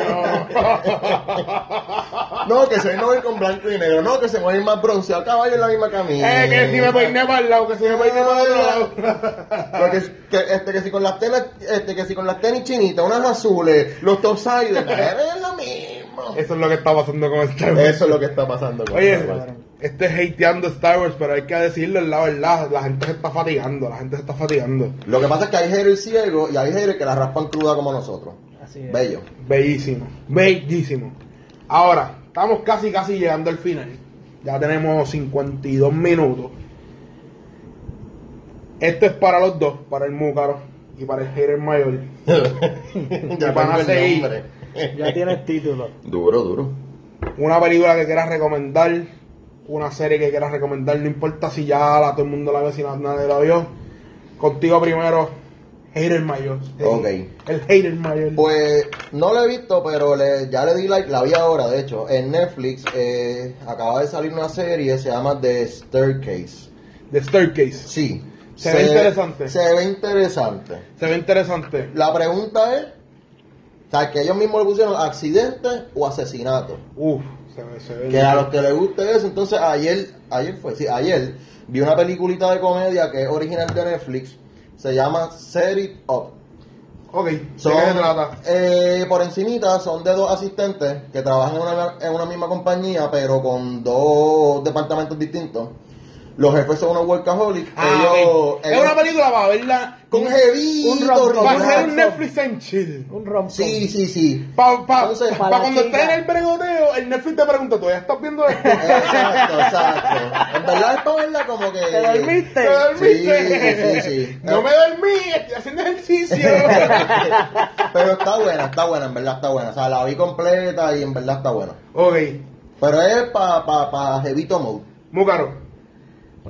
No, que se no voy con blanco y negro. No, que se mueve más bronceado. Caballo en la misma camisa. Eh, que si me peiné para el lado, que si me peiné para el lado. Que, este, que si con las tenis, este, que si con las tenis chinitas, unas azules, los topsiders, es lo mismo. Eso es lo que está pasando con Star Wars. Eso es lo que está pasando con Oye, Star Wars. este es hateando Star Wars, pero hay que decirlo, la verdad. La gente se está fatigando, la gente se está fatigando. Lo que pasa es que hay haters ciegos y hay haters que la raspan cruda como nosotros. Así es. Bello. Bellísimo, bellísimo. Ahora, estamos casi, casi llegando al final. Ya tenemos 52 minutos. Esto es para los dos, para el Múcaro y para el hater mayor. ya van a seguir. Ya tienes título. Duro, duro. Una película que quieras recomendar, una serie que quieras recomendar, no importa si ya la, todo el mundo la ve, si na- nadie la vio. Contigo primero, hater mayor. El- Ok. El hater mayor. Pues no lo he visto, pero le- ya le di like, la vi ahora, de hecho. En Netflix eh, acaba de salir una serie, se llama The Staircase. The Staircase. Sí. Se ve interesante. Se ve interesante. Se ve interesante. La pregunta es, o sea, que ellos mismos le pusieron accidente o asesinato. Uf, se ve, se ve. Que a los que les guste eso, entonces ayer, ayer fue, sí, ayer vi una peliculita de comedia que es original de Netflix, se llama Set It Up. Ok, ¿de qué se trata? eh, por encimita son de dos asistentes que trabajan en una, en una misma compañía, pero con dos departamentos distintos. Los jefes son unos workaholics. Ah, ellos. Es ellos- una película para verla. con jevito, un rom-com. Va a ser un. Netflix en chill. Un rom Sí, sí, sí. Para pa, Entonces, pa para cuando estés en el bregoteo, el Netflix te pregunta, ¿tú ya estás viendo esto? Exacto, exacto. En verdad es para verla como que... ¿Te dormiste? ¿Te dormiste? Sí, sí, sí. No me dormí, estoy haciendo ejercicio. Pero está buena, está buena, en verdad está buena. O sea, la vi completa y en verdad está buena. ok, Pero es para pa, pa Jevito Mode. Múcaro.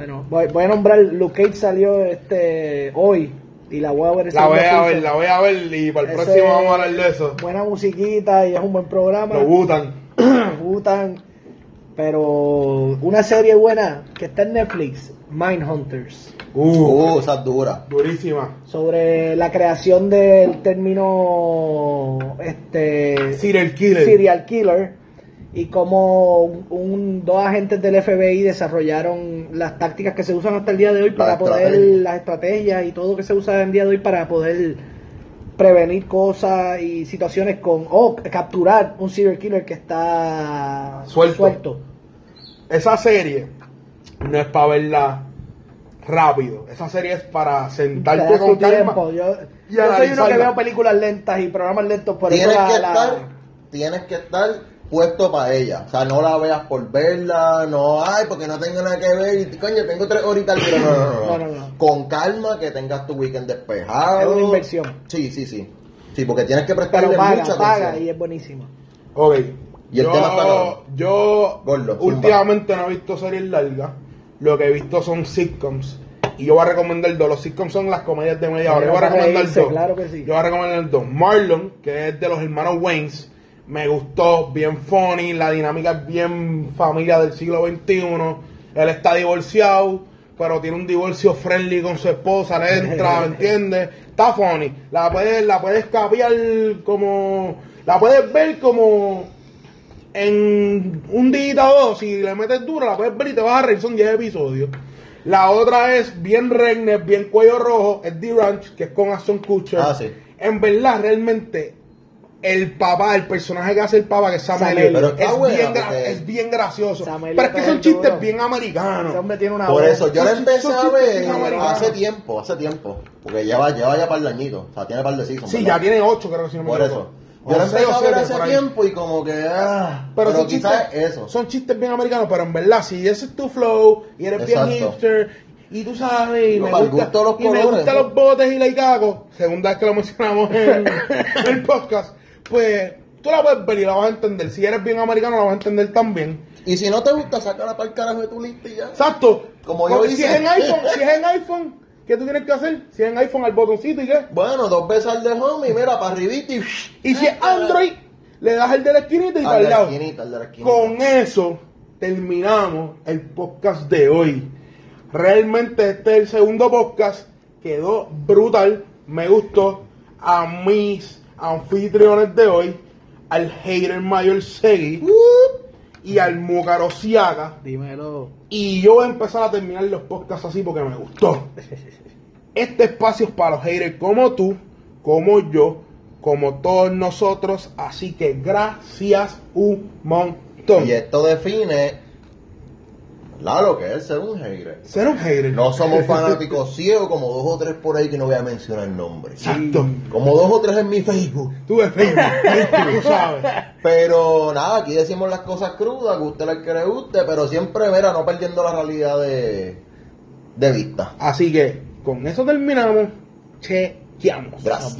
Bueno, voy, voy a nombrar, Luke Cage salió este hoy y la voy a ver. La voy a 15. ver, la voy a ver y para el Ese- próximo vamos a hablar de eso. Buena musiquita y es un buen programa. Lo butan. Wu-Tang, Pero una serie buena que está en Netflix, Mindhunters, Uh, Uh, esa es dura. durísima. sobre la creación del término este Serial killer. serial killer y cómo un, un- dos agentes del FBI desarrollaron las tácticas que se usan hasta el día de hoy para poder las estrategias y todo lo que se usa en día de hoy para poder prevenir cosas y situaciones con o capturar un serial killer que está Suelto. Esa serie no es para verla rápido. Esa serie es para Te sentarte con calma. Yo, yo soy uno que veo películas lentas y programas lentos por eso Tienes la- que la- estar, tienes que estar puesto para ella. O sea, no la veas por verla, no, ay, porque no tengo nada que ver. Y, coño, tengo tres horitas, pero no, no, no, No, no. no, no. Con calma, que tengas tu weekend despejado. Es una inversión. Sí, sí, sí. Sí, porque tienes que prestarle pero paga, mucha paga atención. y es buenísimo. Ok. Y el yo, tema está yo Gordo, últimamente no he visto series largas. Lo que he visto son sitcoms. Y yo voy a recomendar dos. Los sitcoms son las comedias de media hora. Yo voy a recomendar dos. claro que sí. Yo voy a recomendar dos. Marlon, que es de los hermanos Waynes. Me gustó, bien funny. La dinámica es bien familia del siglo XXI. Él está divorciado, pero tiene un divorcio friendly con su esposa. Le entra, ¿me entiendes? Está funny. La puedes, la puedes capiar como. La puedes ver como en un día o dos, si le metes duro, la puedes ver y te vas a reír, son 10 episodios. La otra es bien Regner, bien cuello rojo, es The Ranch, que es con Aston Kutcher. Ah, sí. En verdad, realmente, el papá, el personaje que hace el papá, que es Sam Sam Elliott, Elliott. Pero está es, buena, bien gra- porque- es bien gracioso. Sam Elliott Pero es que son chistes duro. bien americanos. Ese hombre tiene una Por eso, yo la Son- empecé a ver hace tiempo, hace tiempo. Porque lleva, lleva ya par de añitos. O sea, tiene par de seasons. Sí, ¿verdad? ya tiene 8, creo que si no me Por eso. Yo la seis empecé a ver hace tiempo y como que. Ah, Pero, pero, son quizás chistes, eso. son chistes bien americanos, pero en verdad, si ese es tu flow y eres bien hipster y tú sabes, y, No, me, gusta, gusto los y me gustan ¿no? los botes y la icaco, segunda vez que lo mencionamos en, en el podcast, pues tú la puedes ver y la vas a entender. Si eres bien americano, la vas a entender también. Y si no te gusta, sácala para el carajo de tu lista y ya. Exacto. Como yo si es en iPhone, si es en iPhone, ¿qué tú tienes que hacer? Si es en iPhone, al botoncito y qué. Bueno, dos veces al de home y mira, para arribita y... Y si es Android, le das el de la esquinita y para el la lado. esquinita, al de la esquinita. Con eso terminamos el podcast de hoy. Realmente este es el segundo podcast. Quedó brutal. Me gustó a mis anfitriones de hoy. Al hater mayor Segui. Y al Múcaro Siaga. Dímelo. Y yo voy a empezar a terminar los podcasts así porque me gustó. Este espacio es para los haters como tú, como yo, como todos nosotros. Así que gracias un montón. Y esto define... ¿verdad? Lo que es ser un hater. Ser un hater. No somos fanáticos ciegos como dos o tres por ahí que no voy a mencionar nombres. Exacto. Como dos o tres en mi Facebook. Tú ves Facebook, tú sabes. Pero nada, aquí decimos las cosas crudas, que usted las que le guste, pero siempre, mira, no perdiendo la realidad de, de vista. Así que con eso terminamos. Chequeamos. Gracias.